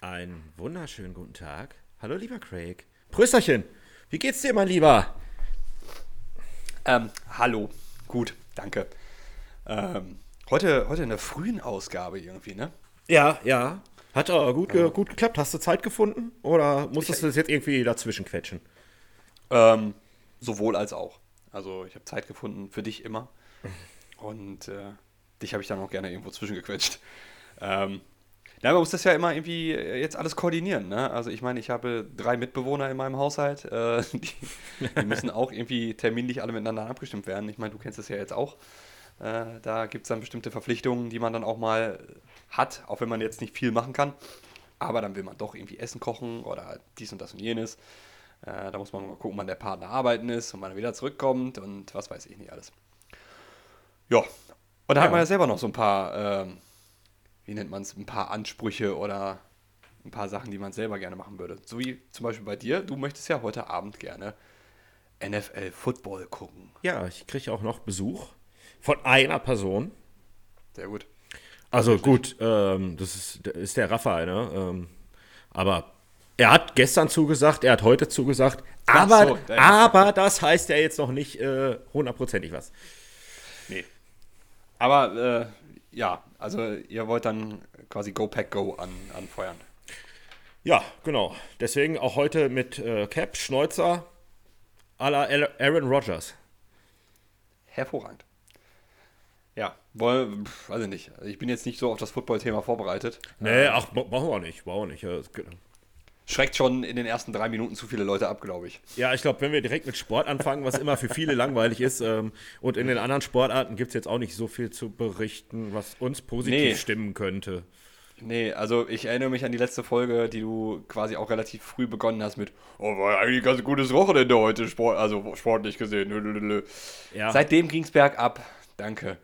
Einen wunderschönen guten Tag. Hallo, lieber Craig. Prösterchen. Wie geht's dir, mein Lieber? Ähm, hallo. Gut, danke. Ähm, heute, heute in der frühen Ausgabe irgendwie, ne? Ja, ja. Hat aber gut, ge gut geklappt. Hast du Zeit gefunden? Oder musstest du das jetzt irgendwie dazwischen quetschen? Ähm, sowohl als auch. Also ich habe Zeit gefunden für dich immer. Und äh, dich habe ich dann auch gerne irgendwo zwischengequetscht. Ähm, ja, man muss das ja immer irgendwie jetzt alles koordinieren. Ne? Also ich meine, ich habe drei Mitbewohner in meinem Haushalt. Äh, die, die, müssen auch irgendwie terminlich alle miteinander abgestimmt werden. Ich meine, du kennst das ja jetzt auch. Äh, da gibt es dann bestimmte Verpflichtungen, die man dann auch mal hat, auch wenn man jetzt nicht viel machen kann. Aber dann will man doch irgendwie Essen kochen oder dies und das und jenes. Äh, da muss man mal gucken, wann der Partner arbeiten ist und wann er wieder zurückkommt und was weiß ich nicht alles. Ja, und da ja. hat man ja selber noch so ein paar, ähm, wie nennt man es, ein paar Ansprüche oder ein paar Sachen, die man selber gerne machen würde. So wie zum Beispiel bei dir, du möchtest ja heute Abend gerne NFL Football gucken. Ja, ich kriege auch noch Besuch von einer Person. Sehr gut. Also gut, ähm, das ist, ist, der Raphael, ne? Ähm, aber er hat gestern zugesagt, er hat heute zugesagt, aber, so, aber das heißt ja jetzt noch nicht äh, hundertprozentig was. Nee. Aber äh, ja, also ihr wollt dann quasi Go Pack Go an, anfeuern. Ja, genau. Deswegen auch heute mit äh, Cap, Schneuzer, à la Aaron Rodgers. Hervorragend. Ja, wohl, weiß ich nicht. Ich bin jetzt nicht so auf das Football-Thema vorbereitet. Nee, ähm, ach, brauchen wir nicht, brauchen wir nicht. Schreckt schon in den ersten drei Minuten zu viele Leute ab, glaube ich. Ja, ich glaube, wenn wir direkt mit Sport anfangen, was immer für viele langweilig ist, ähm, und in den anderen Sportarten gibt es jetzt auch nicht so viel zu berichten, was uns positiv nee. stimmen könnte. Nee, also ich erinnere mich an die letzte Folge, die du quasi auch relativ früh begonnen hast mit, oh, war eigentlich ein ganz gutes Wochenende heute, Sport, also sportlich gesehen. Ja. Seitdem ging es bergab. Danke.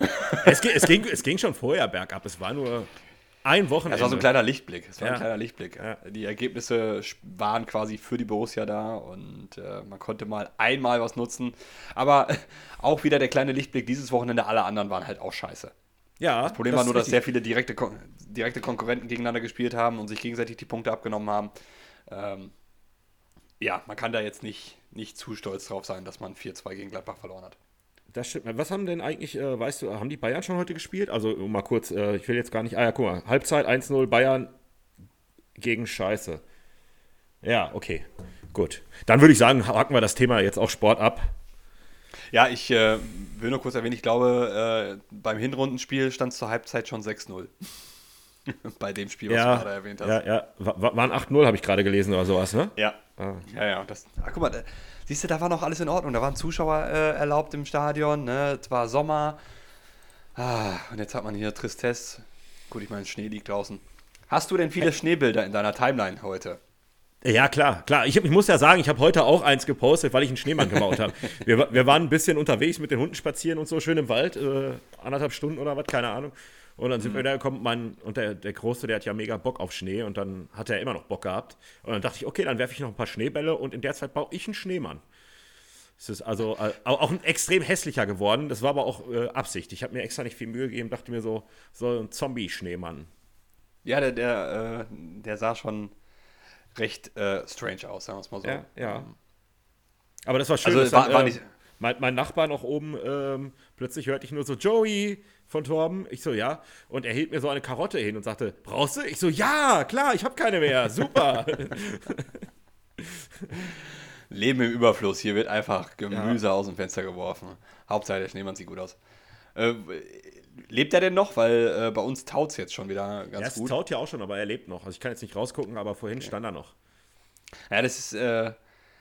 Es, es, ging, es ging schon vorher bergab. Es war nur ein Wochenende. Es war so ein kleiner Lichtblick. Es war ja. ein kleiner Lichtblick. Ja. Die Ergebnisse waren quasi für die Borussia da und äh, man konnte mal einmal was nutzen. Aber auch wieder der kleine Lichtblick dieses Wochenende. Alle anderen waren halt auch scheiße. Ja. Das Problem das war nur, dass sehr viele direkte, Kon direkte Konkurrenten gegeneinander gespielt haben und sich gegenseitig die Punkte abgenommen haben. Ähm, ja, man kann da jetzt nicht, nicht zu stolz drauf sein, dass man 4-2 gegen Gladbach verloren hat. Das stimmt. Was haben denn eigentlich, äh, weißt du, haben die Bayern schon heute gespielt? Also mal kurz, äh, ich will jetzt gar nicht. Ah ja, guck mal. Halbzeit 1-0 Bayern gegen Scheiße. Ja, okay. Gut. Dann würde ich sagen, haken wir das Thema jetzt auch Sport ab. Ja, ich äh, will nur kurz erwähnen, ich glaube, äh, beim Hinrundenspiel stand es zur Halbzeit schon 6-0. Bei dem Spiel, was ja, du gerade erwähnt hast. Ja, ja. Waren 8-0, habe ich gerade gelesen oder sowas, ne? Ja. Ah. Ja, ja. Das, ach, guck mal, Siehst du, da war noch alles in Ordnung. Da waren Zuschauer äh, erlaubt im Stadion. Ne? Es war Sommer. Ah, und jetzt hat man hier Tristesse. Gut, ich meine, Schnee liegt draußen. Hast du denn viele Schneebilder in deiner Timeline heute? Ja, klar, klar. Ich, ich muss ja sagen, ich habe heute auch eins gepostet, weil ich einen Schneemann gebaut habe. Wir, wir waren ein bisschen unterwegs mit den Hunden spazieren und so, schön im Wald, äh, anderthalb Stunden oder was, keine Ahnung. Und dann sind mhm. wir da gekommen, mein, und der, der Große, der hat ja mega Bock auf Schnee und dann hat er immer noch Bock gehabt. Und dann dachte ich, okay, dann werfe ich noch ein paar Schneebälle und in der Zeit baue ich einen Schneemann. Es ist also äh, auch ein extrem hässlicher geworden. Das war aber auch äh, Absicht. Ich habe mir extra nicht viel Mühe gegeben, dachte mir so, so ein Zombie-Schneemann. Ja, der, der, äh, der sah schon recht äh, strange aus, sagen wir es mal so. Ja, ja. Aber das war schön. Also, war, war nicht mein, mein, Nachbar noch oben, ähm, plötzlich hörte ich nur so, Joey, von Torben. Ich so, ja. Und er hielt mir so eine Karotte hin und sagte, brauchst du? Ich so, ja, klar, ich habe keine mehr. Super. Leben im Überfluss. Hier wird einfach Gemüse ja. aus dem Fenster geworfen. Hauptsache, der Schneemann sieht gut aus. Äh, lebt er denn noch? Weil äh, bei uns taut es jetzt schon wieder ganz ja, es gut. Es taut ja auch schon, aber er lebt noch. Also ich kann jetzt nicht rausgucken, aber vorhin okay. stand er noch. Ja, das ist, äh,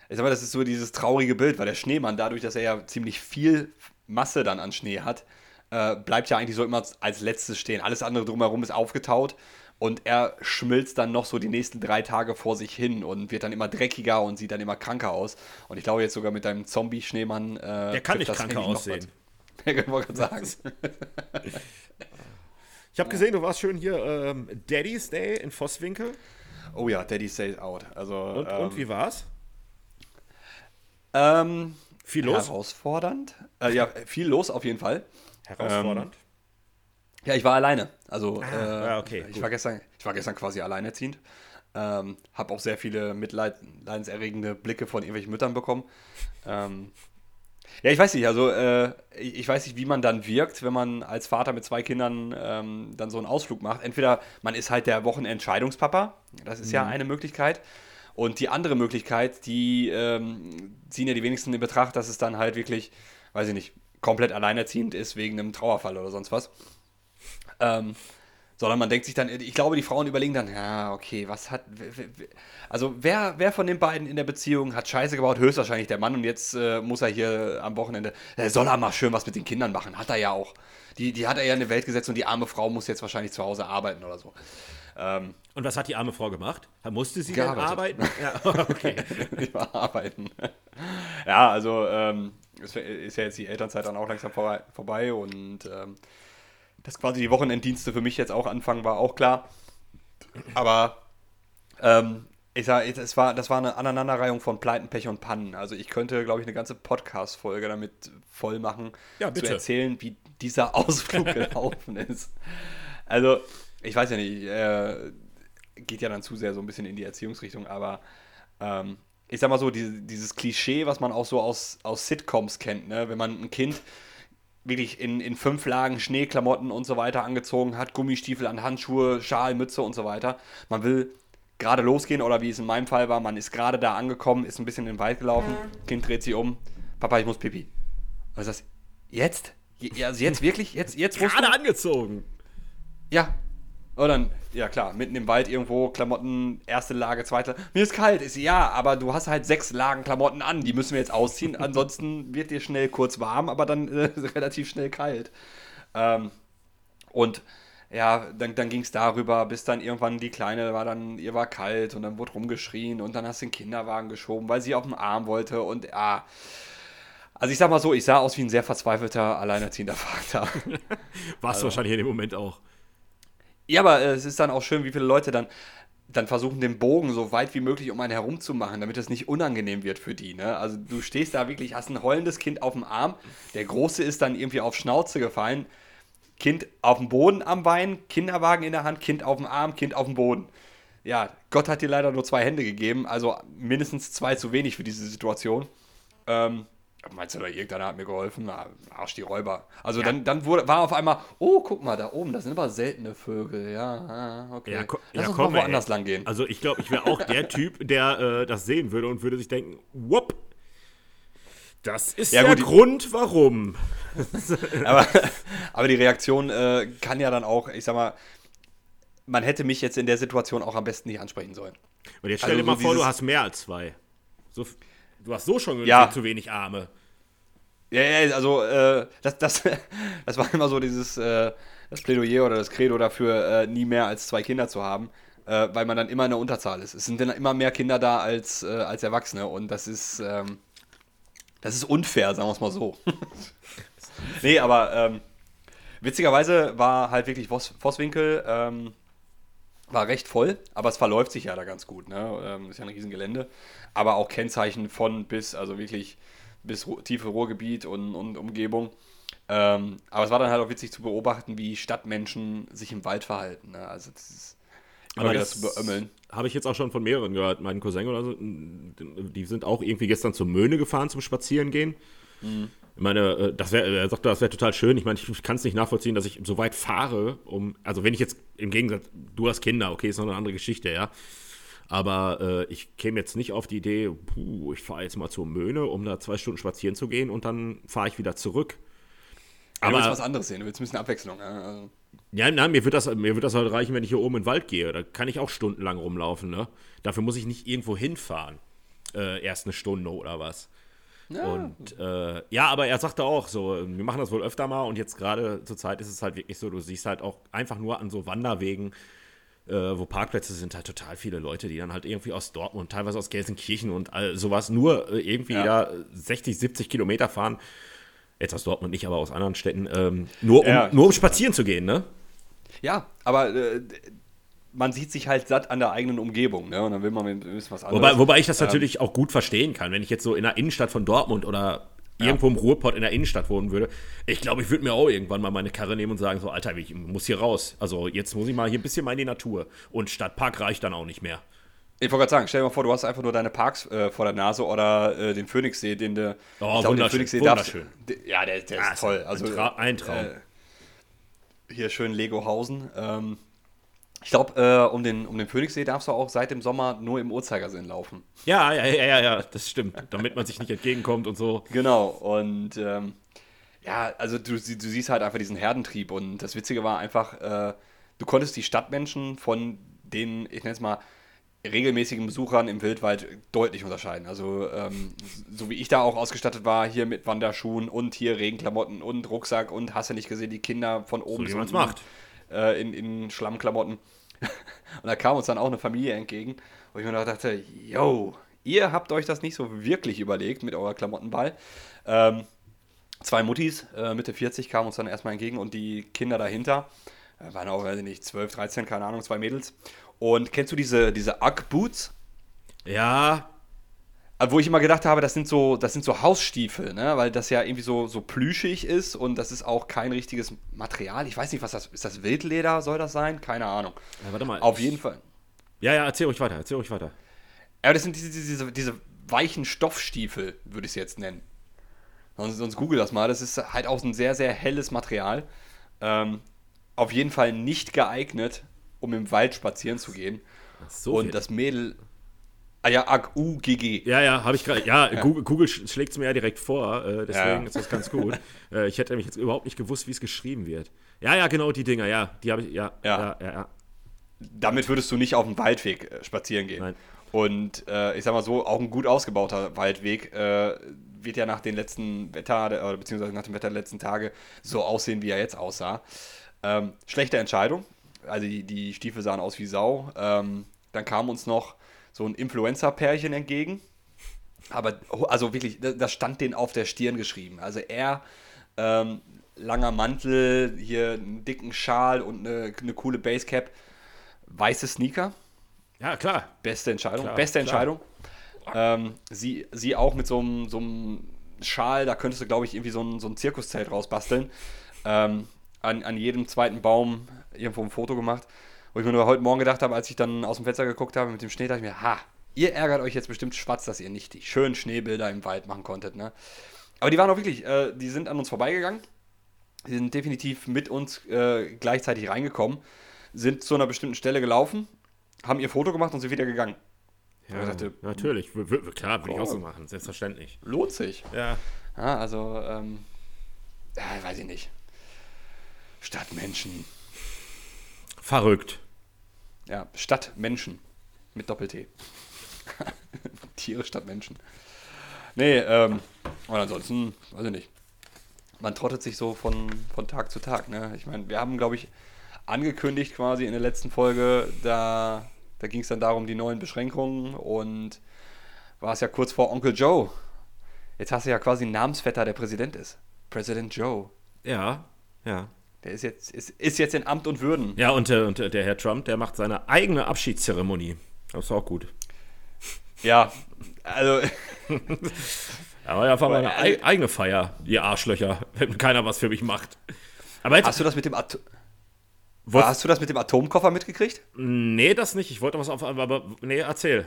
ich sag mal, das ist so dieses traurige Bild, weil der Schneemann, dadurch, dass er ja ziemlich viel Masse dann an Schnee hat, äh, bleibt ja eigentlich so immer als letztes stehen. Alles andere drumherum ist aufgetaut und er schmilzt dann noch so die nächsten drei Tage vor sich hin und wird dann immer dreckiger und sieht dann immer kranker aus. Und ich glaube jetzt sogar mit deinem Zombie-Schneemann. Äh, Der kann nicht kranker aussehen. Ich wollte gerade sagen. ich habe gesehen, du warst schön hier ähm, Daddy's Day in Vosswinkel. Oh ja, Daddy's Day out. Also, und, ähm, und wie war's? Ähm, viel los? Herausfordernd. Äh, ja, viel los auf jeden Fall. Herausfordernd? Ähm, ja, ich war alleine. Also, ah, äh, okay, ich, war gestern, ich war gestern quasi alleinerziehend. Ähm, habe auch sehr viele mitleidenserregende Blicke von irgendwelchen Müttern bekommen. Ähm, ja, ich weiß nicht, also äh, ich, ich, weiß nicht, wie man dann wirkt, wenn man als Vater mit zwei Kindern ähm, dann so einen Ausflug macht. Entweder man ist halt der Wochenentscheidungspapa, das ist mhm. ja eine Möglichkeit. Und die andere Möglichkeit, die ähm, ziehen ja die wenigsten in Betracht, dass es dann halt wirklich, weiß ich nicht, komplett alleinerziehend ist wegen einem Trauerfall oder sonst was. Ähm, sondern man denkt sich dann, ich glaube, die Frauen überlegen dann, ja, okay, was hat. Also, wer, wer von den beiden in der Beziehung hat Scheiße gebaut? Höchstwahrscheinlich der Mann und jetzt äh, muss er hier am Wochenende. Er soll er mal schön was mit den Kindern machen. Hat er ja auch. Die, die hat er ja in die Welt gesetzt und die arme Frau muss jetzt wahrscheinlich zu Hause arbeiten oder so. Ähm, und was hat die arme Frau gemacht? Musste sie gearbeitet. arbeiten? ja, okay. arbeiten. ja, also ähm, ist ja jetzt die Elternzeit dann auch langsam vorbei und ähm, dass quasi die Wochenenddienste für mich jetzt auch anfangen, war auch klar. Aber ähm, ich sag, es war, das war eine Aneinanderreihung von Pleiten, Pech und Pannen. Also ich könnte, glaube ich, eine ganze Podcast-Folge damit voll machen, ja, zu erzählen, wie dieser Ausflug gelaufen ist. Also, ich weiß ja nicht, äh, geht ja dann zu sehr so ein bisschen in die Erziehungsrichtung, aber ähm, ich sag mal so, die, dieses Klischee, was man auch so aus, aus Sitcoms kennt, ne? wenn man ein Kind wirklich in, in fünf Lagen Schneeklamotten und so weiter angezogen hat, Gummistiefel an Handschuhe, Schal, Mütze und so weiter. Man will gerade losgehen oder wie es in meinem Fall war, man ist gerade da angekommen, ist ein bisschen in den Wald gelaufen, Kind dreht sich um, Papa, ich muss pipi. Was ist das? Jetzt? Also jetzt wirklich? Jetzt, jetzt Gerade angezogen. Ja, und dann, ja klar, mitten im Wald irgendwo, Klamotten, erste Lage, zweite. Mir ist kalt. Ist ja, aber du hast halt sechs Lagen Klamotten an, die müssen wir jetzt ausziehen. Ansonsten wird dir schnell kurz warm, aber dann äh, relativ schnell kalt. Ähm, und ja, dann, dann ging es darüber, bis dann irgendwann die Kleine war dann, ihr war kalt und dann wurde rumgeschrien und dann hast du den Kinderwagen geschoben, weil sie auf dem Arm wollte und ja. Also ich sag mal so, ich sah aus wie ein sehr verzweifelter, alleinerziehender Vater. Warst also. du wahrscheinlich in dem Moment auch. Ja, aber äh, es ist dann auch schön, wie viele Leute dann, dann versuchen, den Bogen so weit wie möglich um einen herum zu machen, damit es nicht unangenehm wird für die. Ne? Also du stehst da wirklich, hast ein heulendes Kind auf dem Arm, der Große ist dann irgendwie auf Schnauze gefallen, Kind auf dem Boden am Bein, Kinderwagen in der Hand, Kind auf dem Arm, Kind auf dem Boden. Ja, Gott hat dir leider nur zwei Hände gegeben, also mindestens zwei zu wenig für diese Situation. Ähm, Meinst du, da irgendeiner hat mir geholfen? Na, Arsch die Räuber. Also ja. dann, dann wurde, war auf einmal, oh, guck mal, da oben, das sind aber seltene Vögel. Ja, ah, okay. Ja, Lass ja, uns komm, mal woanders ey. lang gehen. Also ich glaube, ich wäre auch der Typ, der äh, das sehen würde und würde sich denken, whoop, das ist ja, der gut, Grund, warum. aber, aber die Reaktion äh, kann ja dann auch, ich sag mal, man hätte mich jetzt in der Situation auch am besten nicht ansprechen sollen. Und jetzt stell also dir mal so vor, du hast mehr als zwei. So Du hast so schon ja. zu wenig Arme. Ja, ja, also äh, das, das, das war immer so dieses äh, das Plädoyer oder das Credo dafür, äh, nie mehr als zwei Kinder zu haben, äh, weil man dann immer in der Unterzahl ist. Es sind dann immer mehr Kinder da als, äh, als Erwachsene und das ist, ähm, das ist unfair, sagen wir es mal so. nee, aber ähm, witzigerweise war halt wirklich Vos Vosswinkel ähm, war recht voll, aber es verläuft sich ja da ganz gut. Ne? Ähm, ist ja ein Riesengelände aber auch Kennzeichen von bis, also wirklich bis tiefe Ruhrgebiet und, und Umgebung. Ähm, aber es war dann halt auch witzig zu beobachten, wie Stadtmenschen sich im Wald verhalten. Ne? Also das ist immer aber wieder zu beömmeln. Habe ich jetzt auch schon von mehreren gehört. Mein Cousin oder so, die sind auch irgendwie gestern zur Möhne gefahren zum Spazierengehen. Mhm. Ich meine, äh, das wäre, er sagte, das wäre total schön. Ich meine, ich kann es nicht nachvollziehen, dass ich so weit fahre, um, also wenn ich jetzt im Gegensatz, du hast Kinder, okay, ist noch eine andere Geschichte, ja. Aber äh, ich käme jetzt nicht auf die Idee, puh, ich fahre jetzt mal zur Möhne, um da zwei Stunden spazieren zu gehen und dann fahre ich wieder zurück. Aber du willst was anderes sehen, du willst ein bisschen Abwechslung. Also. Ja, nein, mir wird, das, mir wird das halt reichen, wenn ich hier oben in den Wald gehe. Da kann ich auch stundenlang rumlaufen. Ne? Dafür muss ich nicht irgendwo hinfahren. Äh, erst eine Stunde oder was. Ja. Und äh, ja, aber er sagte auch so, wir machen das wohl öfter mal und jetzt gerade zur Zeit ist es halt wirklich so, du siehst halt auch einfach nur an so Wanderwegen, äh, wo Parkplätze sind, halt total viele Leute, die dann halt irgendwie aus Dortmund, teilweise aus Gelsenkirchen und all sowas nur äh, irgendwie ja. da 60, 70 Kilometer fahren. Jetzt aus Dortmund nicht, aber aus anderen Städten. Ähm, nur, um, ja. nur um spazieren zu gehen, ne? Ja, aber äh, man sieht sich halt satt an der eigenen Umgebung, ne? Und dann will man ein bisschen was anderes. Wobei, wobei ich das ähm, natürlich auch gut verstehen kann, wenn ich jetzt so in der Innenstadt von Dortmund oder irgendwo im Ruhrpott in der Innenstadt wohnen würde, ich glaube, ich würde mir auch irgendwann mal meine Karre nehmen und sagen, so, Alter, ich muss hier raus. Also jetzt muss ich mal hier ein bisschen mal in die Natur. Und Stadtpark reicht dann auch nicht mehr. Ich wollte gerade sagen, stell dir mal vor, du hast einfach nur deine Parks äh, vor der Nase oder äh, den Phoenixsee, den du. Oh, glaub, wunderschön, Phoenixsee wunderschön. Darfst, ja, der, der Ah, ist toll. ein Also, Tra- ein Traum. Äh, hier schön Legohausen. Ähm, ich glaube, äh, um, den, um den Phoenixsee darfst du auch seit dem Sommer nur im Uhrzeigersinn laufen. Ja, ja, ja, ja, ja, das stimmt. Damit man sich nicht entgegenkommt und so. Genau, und ähm, ja, also du, du siehst halt einfach diesen Herdentrieb und das Witzige war einfach, äh, du konntest die Stadtmenschen von den, ich nenne es mal, regelmäßigen Besuchern im Wildwald deutlich unterscheiden. Also ähm, so wie ich da auch ausgestattet war, hier mit Wanderschuhen und hier Regenklamotten und Rucksack und hast du nicht gesehen, die Kinder von oben wie bis man's unten, macht. Äh, in, in Schlammklamotten. und da kam uns dann auch eine Familie entgegen, wo ich mir dachte, yo, ihr habt euch das nicht so wirklich überlegt mit eurer Klamottenball. Ähm, zwei Muttis, äh, Mitte 40, kamen uns dann erstmal entgegen und die Kinder dahinter, äh, waren auch, weiß ich nicht, 12, 13, keine Ahnung, zwei Mädels. Und kennst du diese, diese Ugg-Boots? Ja, Wo ich immer gedacht habe, das sind so, das sind so Hausstiefel, ne? weil das ja irgendwie so, so plüschig ist und das ist auch kein richtiges Material. Ich weiß nicht, was das ist. Das Wildleder soll das sein? Keine Ahnung. ja warte mal. Auf jeden Fall. Ja, ja, erzähl ruhig weiter, erzähl ruhig weiter. Aber das sind diese, diese, diese weichen Stoffstiefel, würde ich es jetzt nennen. Sonst, sonst google das mal. Das ist halt auch ein sehr, sehr helles Material. Ähm, auf jeden Fall nicht geeignet, um im Wald spazieren zu gehen. So und das Mädel. Ah ja, Ag U G G. Ja, ja, habe ich gerade. Ja, Google, Google schlägt es mir ja direkt vor, äh, deswegen Ja. ist das ganz gut. äh, ich hätte nämlich jetzt überhaupt nicht gewusst, wie es geschrieben wird. Ja, ja, genau, die Dinger, ja, die habe ich, ja, ja, Ja. ja, ja. damit würdest du nicht auf dem Waldweg äh, spazieren gehen. Nein. Und äh, ich sag mal so, auch ein gut ausgebauter Waldweg äh, wird ja nach den letzten Wetter, oder beziehungsweise nach dem Wetter der letzten Tage so aussehen, wie er jetzt aussah. Ähm, schlechte Entscheidung. Also die, die Stiefel sahen aus wie Sau. Ähm, dann kam uns noch so ein Influencer-Pärchen entgegen. Aber, also wirklich, das stand denen auf der Stirn geschrieben. Also er, ähm, langer Mantel, hier einen dicken Schal und eine, eine coole Basecap. Weiße Sneaker, Ja, klar. beste Entscheidung. Klar, beste klar. Entscheidung. Ähm, sie, sie auch mit so einem, so einem Schal, da könntest du, glaube ich, irgendwie so ein, so ein Zirkuszelt rausbasteln. Ähm, an, an jedem zweiten Baum irgendwo ein Foto gemacht. Wo ich mir nur heute Morgen gedacht habe, als ich dann aus dem Fenster geguckt habe mit dem Schnee, dachte ich mir, ha, ihr ärgert euch jetzt bestimmt schwarz, dass ihr nicht die schönen Schneebilder im Wald machen konntet. Ne? Aber die waren auch wirklich, äh, die sind an uns vorbeigegangen. Die sind definitiv mit uns äh, gleichzeitig reingekommen, sind zu einer bestimmten Stelle gelaufen, haben ihr Foto gemacht und sind wieder gegangen. Ja, dachte, natürlich. W w klar, würde ich auch so Oh. machen, selbstverständlich. Lohnt sich. Ja. Ja, also, ähm, ja, weiß ich nicht. Stadtmenschen. Verrückt. Ja, Stadtmenschen. Mit Doppel-T. Tiere statt Menschen. Nee, ähm, und ansonsten, weiß ich nicht. Man trottet sich so von, von Tag zu Tag, ne? Ich meine, wir haben, glaube ich, angekündigt quasi in der letzten Folge, da, da ging es dann darum, die neuen Beschränkungen und war es ja kurz vor Onkel Joe. Jetzt hast du ja quasi einen Namensvetter, der Präsident ist. Präsident Joe. Ja, ja. Der ist jetzt, ist, ist jetzt in Amt und Würden. Ja, und, äh, und äh, der Herr Trump, der macht seine eigene Abschiedszeremonie. Das ist auch gut. Ja, also, Aber einfach mal eine ei eigene Feier, ihr Arschlöcher, wenn keiner was für mich macht. Aber jetzt, hast du das mit dem Atom Hast du das mit dem Atomkoffer mitgekriegt? nee, das nicht. Ich wollte was auf, aber nee, erzähl.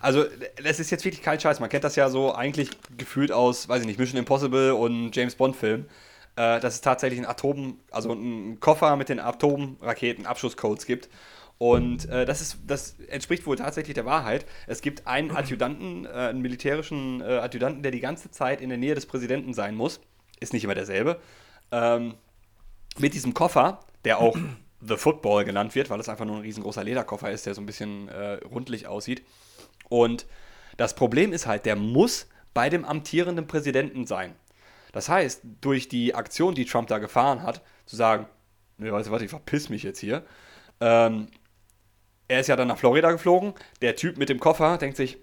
Also, das ist jetzt wirklich kein Scheiß. Man kennt das ja so eigentlich gefühlt aus, weiß ich nicht, Mission Impossible und James Bond-Filmen. Äh, dass es tatsächlich ein Atom, also einen Koffer mit den Atomraketen-Abschusscodes gibt. Und äh, das, ist, das entspricht wohl tatsächlich der Wahrheit. Es gibt einen Adjutanten, äh, einen militärischen äh, Adjutanten, der die ganze Zeit in der Nähe des Präsidenten sein muss. Ist nicht immer derselbe. Ähm, mit diesem Koffer, der auch The Football genannt wird, weil es einfach nur ein riesengroßer Lederkoffer ist, der so ein bisschen äh, rundlich aussieht. Und das Problem ist halt, der muss bei dem amtierenden Präsidenten sein. Das heißt, durch die Aktion, die Trump da gefahren hat, zu sagen, ne, weißt du was, ich verpiss mich jetzt hier. Ähm, er ist ja dann nach Florida geflogen. Der Typ mit dem Koffer denkt sich,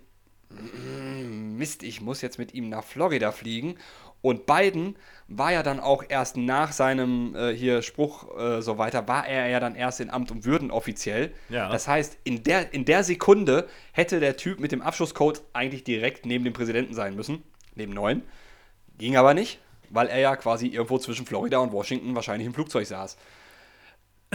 "Mm, Mist, ich muss jetzt mit ihm nach Florida fliegen. Und Biden war ja dann auch erst nach seinem äh, hier Spruch äh, so weiter, war er ja dann erst in Amt und Würden offiziell. Ja. Das heißt, in der, in der Sekunde hätte der Typ mit dem Abschusscode eigentlich direkt neben dem Präsidenten sein müssen, neben neun. Ging aber nicht, weil er ja quasi irgendwo zwischen Florida und Washington wahrscheinlich im Flugzeug saß.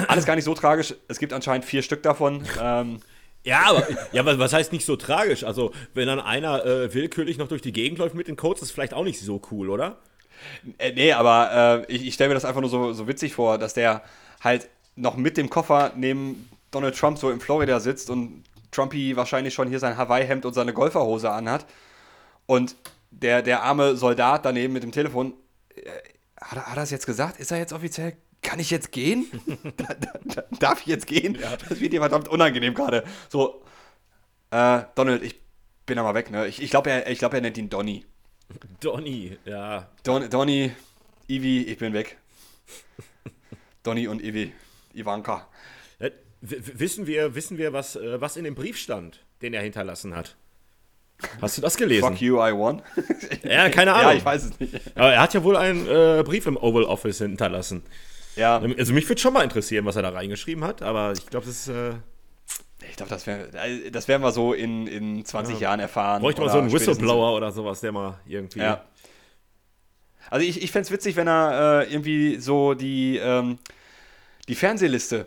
Alles gar nicht so tragisch. Es gibt anscheinend vier Stück davon. Ähm, Ja, aber ja, aber was heißt nicht so tragisch? Also, wenn dann einer äh, willkürlich noch durch die Gegend läuft mit den Codes, ist vielleicht auch nicht so cool, oder? Äh, nee, aber äh, ich, ich stelle mir das einfach nur so, so witzig vor, dass der halt noch mit dem Koffer neben Donald Trump so in Florida sitzt und Trumpy wahrscheinlich schon hier sein Hawaii-Hemd und seine Golferhose anhat. Und der, der arme Soldat daneben mit dem Telefon, hat, er- hat er es jetzt gesagt? Ist er jetzt offiziell? Kann ich jetzt gehen? da, da, da, darf ich jetzt gehen? Das wird dir verdammt unangenehm gerade. So, äh, Donald, ich bin mal weg, ne? Ich, ich glaube, er, ich glaub, er nennt ihn Donny. Donny, ja. Don, Donny, Ivi, ich bin weg. Donny und Ivi, Ivanka. Äh, w- w- Wissen wir, wissen wir was, äh, was in dem Brief stand, den er hinterlassen hat? Hast du das gelesen? Fuck you, I won. Ja, keine Ahnung. Ja, ich weiß es nicht. Aber er hat ja wohl einen äh, Brief im Oval Office hinterlassen. Ja, Also mich würde schon mal interessieren, was er da reingeschrieben hat, aber ich glaube, das ist, äh, ich glaube, das, wär, äh, das werden wir so in, in 20 Jahren erfahren. bräuchte mal so einen Whistleblower oder sowas, der mal irgendwie. Ja. Also ich, ich fände es witzig, wenn er äh, irgendwie so die, ähm, die Fernsehliste,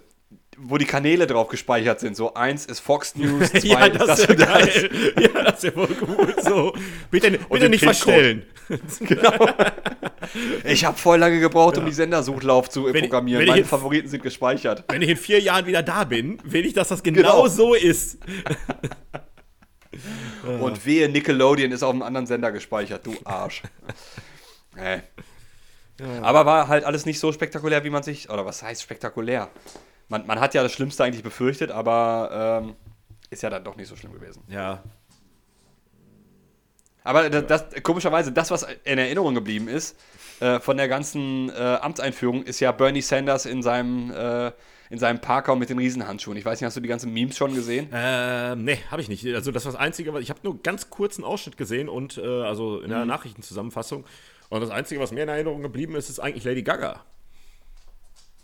wo die Kanäle drauf gespeichert sind. So eins ist Fox News, zwei ja, ist das das wäre und das. Ja, das wäre wohl gut. So, bitte, bitte nicht verstellen. Genau. Ich habe voll lange gebraucht, um die Sendersuchlauf zu Wenn programmieren. wenn Meine jetzt- Favoriten sind gespeichert. Wenn ich in vier Jahren wieder da bin, will ich, dass das genau, Genau. so ist. Und wehe, Nickelodeon ist auf einem anderen Sender gespeichert, du Arsch. nee. Aber war halt alles nicht so spektakulär, wie man sich. Oder was heißt spektakulär? Man, man hat ja das Schlimmste eigentlich befürchtet, aber ähm, ist ja dann doch nicht so schlimm gewesen. Ja, Aber das, das, komischerweise, das, was in Erinnerung geblieben ist, äh, von der ganzen äh, Amtseinführung, ist ja Bernie Sanders in seinem, äh, in seinem Parker mit den Riesenhandschuhen. Ich weiß nicht, hast du die ganzen Memes schon gesehen? Ähm, nee, habe ich nicht. Also das war das Einzige, was ich habe nur ganz kurzen Ausschnitt gesehen und äh, also in Mhm. der Nachrichtenzusammenfassung. Und das Einzige, was mir in Erinnerung geblieben ist, ist eigentlich Lady Gaga.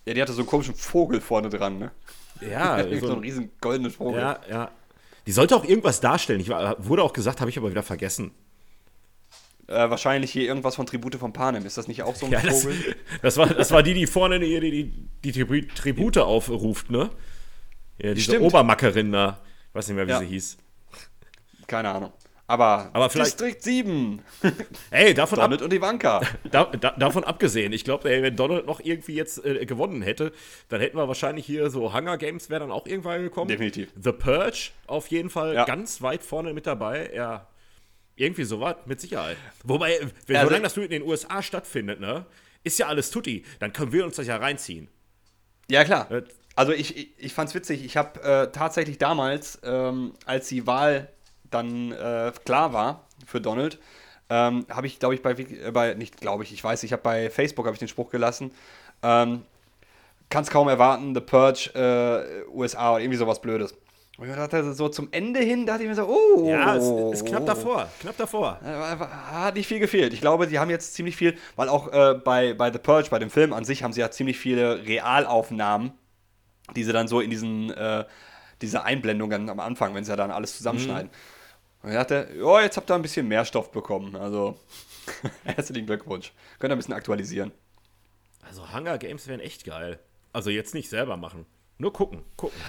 Ja, die hatte so einen komischen Vogel vorne dran, ne? Ja, so so, einen riesen goldenen Vogel. ja, ja. Die sollte auch irgendwas darstellen. Ich war, wurde auch gesagt, habe ich aber wieder vergessen. Äh, wahrscheinlich hier irgendwas von Tribute von Panem. Ist das nicht auch so ein Ja, das, Vogel? das, war, das war die, die vorne die, die, die, die Tribu- Tribute aufruft, ne? Ja, diese Stimmt. Obermackerin da. Ich weiß nicht mehr, wie Ja. sie hieß. Keine Ahnung. Aber, Aber vielleicht- Distrikt 7. Ey, davon, ab, Donald und Ivanka. da, da, davon abgesehen, ich glaube, wenn Donald noch irgendwie jetzt äh, gewonnen hätte, dann hätten wir wahrscheinlich hier so Hunger Games wäre dann auch irgendwann gekommen. Definitiv. The Purge auf jeden Fall Ja. ganz weit vorne mit dabei. Ja, irgendwie sowas, mit Sicherheit. Wobei, wenn, Also- solange das nur in den USA stattfindet, ne, ist ja alles tutti. Dann können wir uns das ja reinziehen. Ja, klar. Äh, Also ich, ich, ich fand's witzig. Ich habe äh, tatsächlich damals, ähm, als die Wahl dann äh, klar war für Donald, ähm, habe ich, glaube ich, bei, äh, bei nicht glaube ich, ich weiß, ich habe bei Facebook habe ich den Spruch gelassen. Ähm, Kann's kaum erwarten, The Purge, äh, USA oder irgendwie sowas Blödes. Und ich dachte, so zum Ende hin dachte ich mir so, oh. Ja, es ist knapp davor. Knapp davor. Äh, Hat nicht viel gefehlt. Ich glaube, die haben jetzt ziemlich viel, weil auch äh, bei, bei The Purge, bei dem Film an sich, haben sie ja ziemlich viele Realaufnahmen, die sie dann so in diesen, äh, diese Einblendungen am Anfang, wenn sie ja dann alles zusammenschneiden. Und ich dachte, ja, jetzt habt ihr ein bisschen mehr Stoff bekommen. Also, herzlichen Glückwunsch. Könnt ihr ein bisschen aktualisieren. Also Hunger Games wären echt geil. Also jetzt nicht selber machen. Nur gucken, gucken.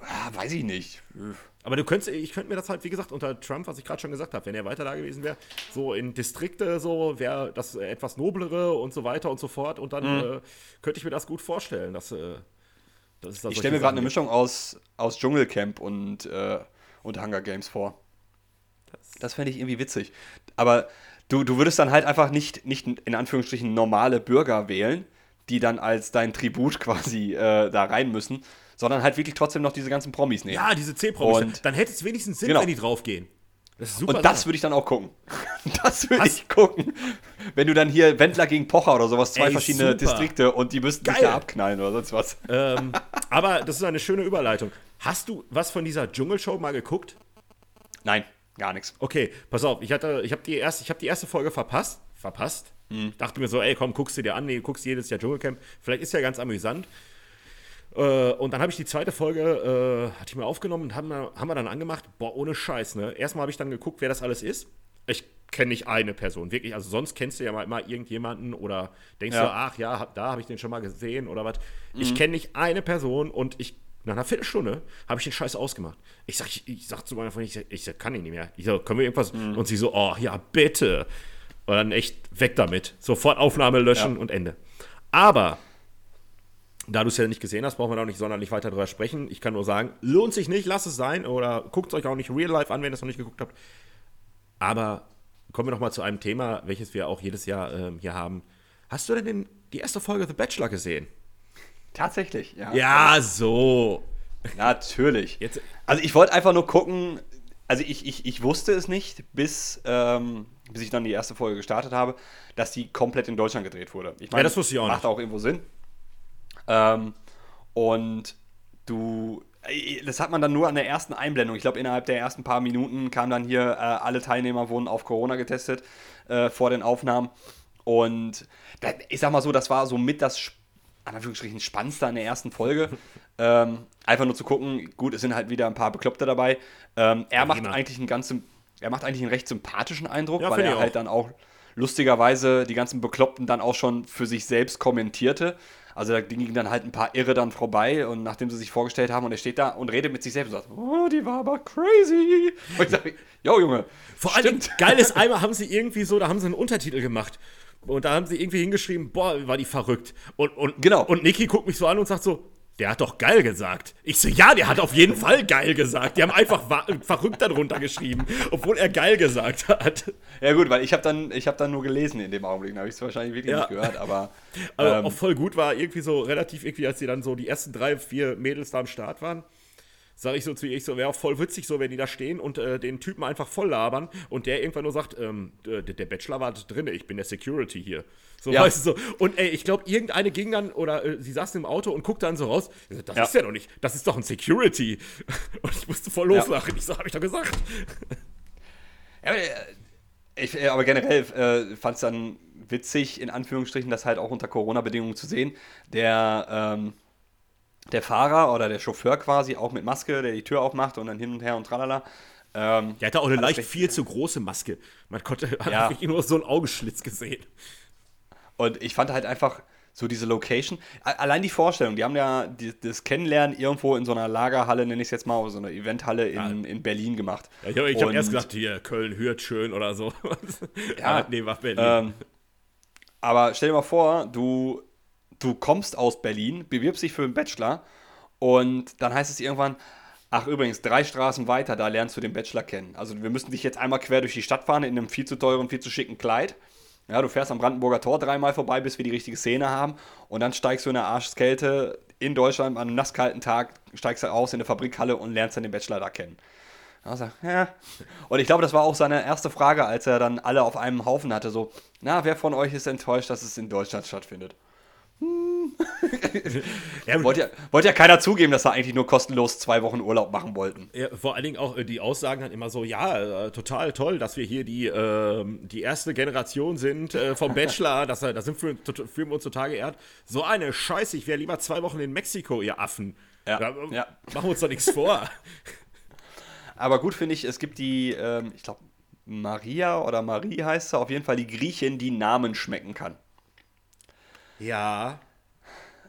Ah, weiß ich nicht. Aber du könntest, ich könnte mir das halt, wie gesagt, unter Trump, was ich gerade schon gesagt habe, wenn er weiter da gewesen wäre, so in Distrikte, so wäre das etwas noblere und so weiter und so fort. Und dann äh, könnte ich mir das gut vorstellen, dass, äh, dass Ich stelle mir gerade eine Mischung aus, aus Dschungelcamp und, äh, und Hunger Games vor. Das fände ich irgendwie witzig. Aber du, du würdest dann halt einfach nicht, nicht in Anführungsstrichen normale Bürger wählen, die dann als dein Tribut quasi äh, da rein müssen, sondern halt wirklich trotzdem noch diese ganzen Promis nehmen. Ja, diese C-Promis. Und- Dann hätte es wenigstens Sinn, Genau. wenn die draufgehen. Das ist super. Und das würde ich dann auch gucken. Das würde ich gucken. Wenn du dann hier Wendler gegen Pocher oder sowas, zwei Ey, verschiedene super. Distrikte und die müssten sich Geil. da abknallen oder sonst was. ähm, aber das ist eine schöne Überleitung. Hast du was von dieser Dschungelshow mal geguckt? Nein, gar nichts. Okay, pass auf, ich hatte, ich habe die erste, ich habe die erste Folge verpasst, verpasst. Dachte mir so, ey, komm, guckst du dir an, nee, guckst jedes Jahr Dschungelcamp, vielleicht ist ja ganz amüsant. Äh, und dann habe ich die zweite Folge, äh, hatte ich mir aufgenommen und haben, wir- haben wir dann angemacht, boah, ohne Scheiß, ne? Erstmal habe ich dann geguckt, wer das alles ist. Ich kenne nicht eine Person, wirklich. Also sonst kennst du ja mal immer irgendjemanden oder denkst Ja. du, ach ja, hab, da habe ich den schon mal gesehen oder was. Ich kenne nicht eine Person und ich Nach einer Viertelstunde habe ich den Scheiß ausgemacht. Ich sag, ich, ich sag zu meiner Freundin, ich, sag, ich sag, kann ich nicht mehr. Ich sag, können wir irgendwas? Mhm. Und sie so, oh ja, bitte. Und dann echt weg damit. Sofort Aufnahme löschen ja. und Ende. Aber, da du es ja nicht gesehen hast, brauchen wir da auch nicht sonderlich weiter drüber sprechen. Ich kann nur sagen, lohnt sich nicht, lasst es sein. Oder guckt es euch auch nicht real life an, wenn ihr es noch nicht geguckt habt. Aber kommen wir noch mal zu einem Thema, welches wir auch jedes Jahr ähm, hier haben. Hast du denn den, die erste Folge The Bachelor gesehen? Tatsächlich, ja. Ja, so. Natürlich. Jetzt, also ich wollte einfach nur gucken, also ich, ich, ich wusste es nicht, bis, ähm, bis ich dann die erste Folge gestartet habe, dass die komplett in Deutschland gedreht wurde. Ich meine, ja, das wusste ich auch macht nicht. auch irgendwo Sinn. Ähm, und du, das hat man dann nur an der ersten Einblendung. Ich glaube, innerhalb der ersten paar Minuten kam dann hier, äh, alle Teilnehmer wurden auf Corona getestet äh, vor den Aufnahmen. Und ich sag mal so, das war so mit das an Anführungsstrichen Spannendste an der ersten Folge. ähm, einfach nur zu gucken, gut, es sind halt wieder ein paar Bekloppte dabei. Ähm, er macht eigentlich einen ganz, er macht eigentlich einen recht sympathischen Eindruck, ja, weil er halt dann auch lustigerweise die ganzen Bekloppten dann auch schon für sich selbst kommentierte. Also da gingen dann halt ein paar Irre dann vorbei und nachdem sie sich vorgestellt haben und er steht da und redet mit sich selbst und sagt, oh, die war aber crazy. Und ich sage, yo Junge. Vor allem geil ist einmal haben sie irgendwie so, da haben sie einen Untertitel gemacht. Und da haben sie irgendwie hingeschrieben, boah, war die verrückt. Und, und, genau. und Niki guckt mich so an und sagt so, der hat doch geil gesagt. Ich so, ja, der hat auf jeden Fall geil gesagt. Die haben einfach verrückt darunter geschrieben, obwohl er geil gesagt hat. Ja gut, weil ich habe dann, hab dann nur gelesen in dem Augenblick, da habe ich es wahrscheinlich wirklich ja. nicht gehört, aber... aber ähm, auch voll gut war irgendwie so relativ irgendwie, als sie dann so die ersten drei, vier Mädels da am Start waren sage ich so zu ihr, ich so, wäre auch voll witzig, so wenn die da stehen und äh, den Typen einfach voll labern und der irgendwann nur sagt, ähm, der, der Bachelor war drin, ich bin der Security hier. So, ja. weißt du so. Und ey, ich glaube, irgendeine ging dann, oder äh, sie saß im Auto und guckte dann so raus, das ja. ist ja doch nicht, das ist doch ein Security. Und ich musste voll loslachen. Ja. Ich so, hab ich doch gesagt. Ja, aber, äh, ich, äh, aber generell äh, fand es dann witzig, in Anführungsstrichen, das halt auch unter Corona-Bedingungen zu sehen. Der, ähm, der Fahrer oder der Chauffeur quasi, auch mit Maske, der die Tür aufmacht und dann hin und her und tralala. Ähm, der hatte auch eine leicht viel zu große Maske. Man konnte ja. wirklich nur so einen Augenschlitz gesehen. Und ich fand halt einfach so diese Location, allein die Vorstellung, die haben ja die, das Kennenlernen irgendwo in so einer Lagerhalle, nenne ich es jetzt mal, oder so einer Eventhalle in, ja. in Berlin gemacht. Ja, ich habe hab erst gesagt, hier, Köln hört schön oder so. ja, nee, war Berlin. Ähm, aber stell dir mal vor, du du kommst aus Berlin, bewirbst dich für einen Bachelor und dann heißt es irgendwann, ach übrigens, drei Straßen weiter, da lernst du den Bachelor kennen. Also wir müssen dich jetzt einmal quer durch die Stadt fahren in einem viel zu teuren, viel zu schicken Kleid. Ja, du fährst am Brandenburger Tor dreimal vorbei, bis wir die richtige Szene haben und dann steigst du in der Arschkälte in Deutschland an einem nasskalten Tag, steigst du aus in der Fabrikhalle und lernst dann den Bachelor da kennen. Also, ja. Und ich glaube, das war auch seine erste Frage, als er dann alle auf einem Haufen hatte, so, na, wer von euch ist enttäuscht, dass es in Deutschland stattfindet? ja, wollte, ja, wollte ja keiner zugeben, dass er eigentlich nur kostenlos zwei Wochen Urlaub machen wollten. Ja, vor allen Dingen auch äh, die Aussagen dann immer so, ja, äh, total toll, dass wir hier die, äh, die erste Generation sind äh, vom Bachelor, das, das sind für, fühlen wir uns total geehrt. So eine Scheiße, ich wäre lieber zwei Wochen in Mexiko, ihr Affen. Ja, da, ja. Machen wir uns doch nichts vor. Aber gut finde ich, es gibt die, ähm, ich glaube, Maria oder Marie heißt sie, auf jeden Fall die Griechin, die Namen schmecken kann. Ja.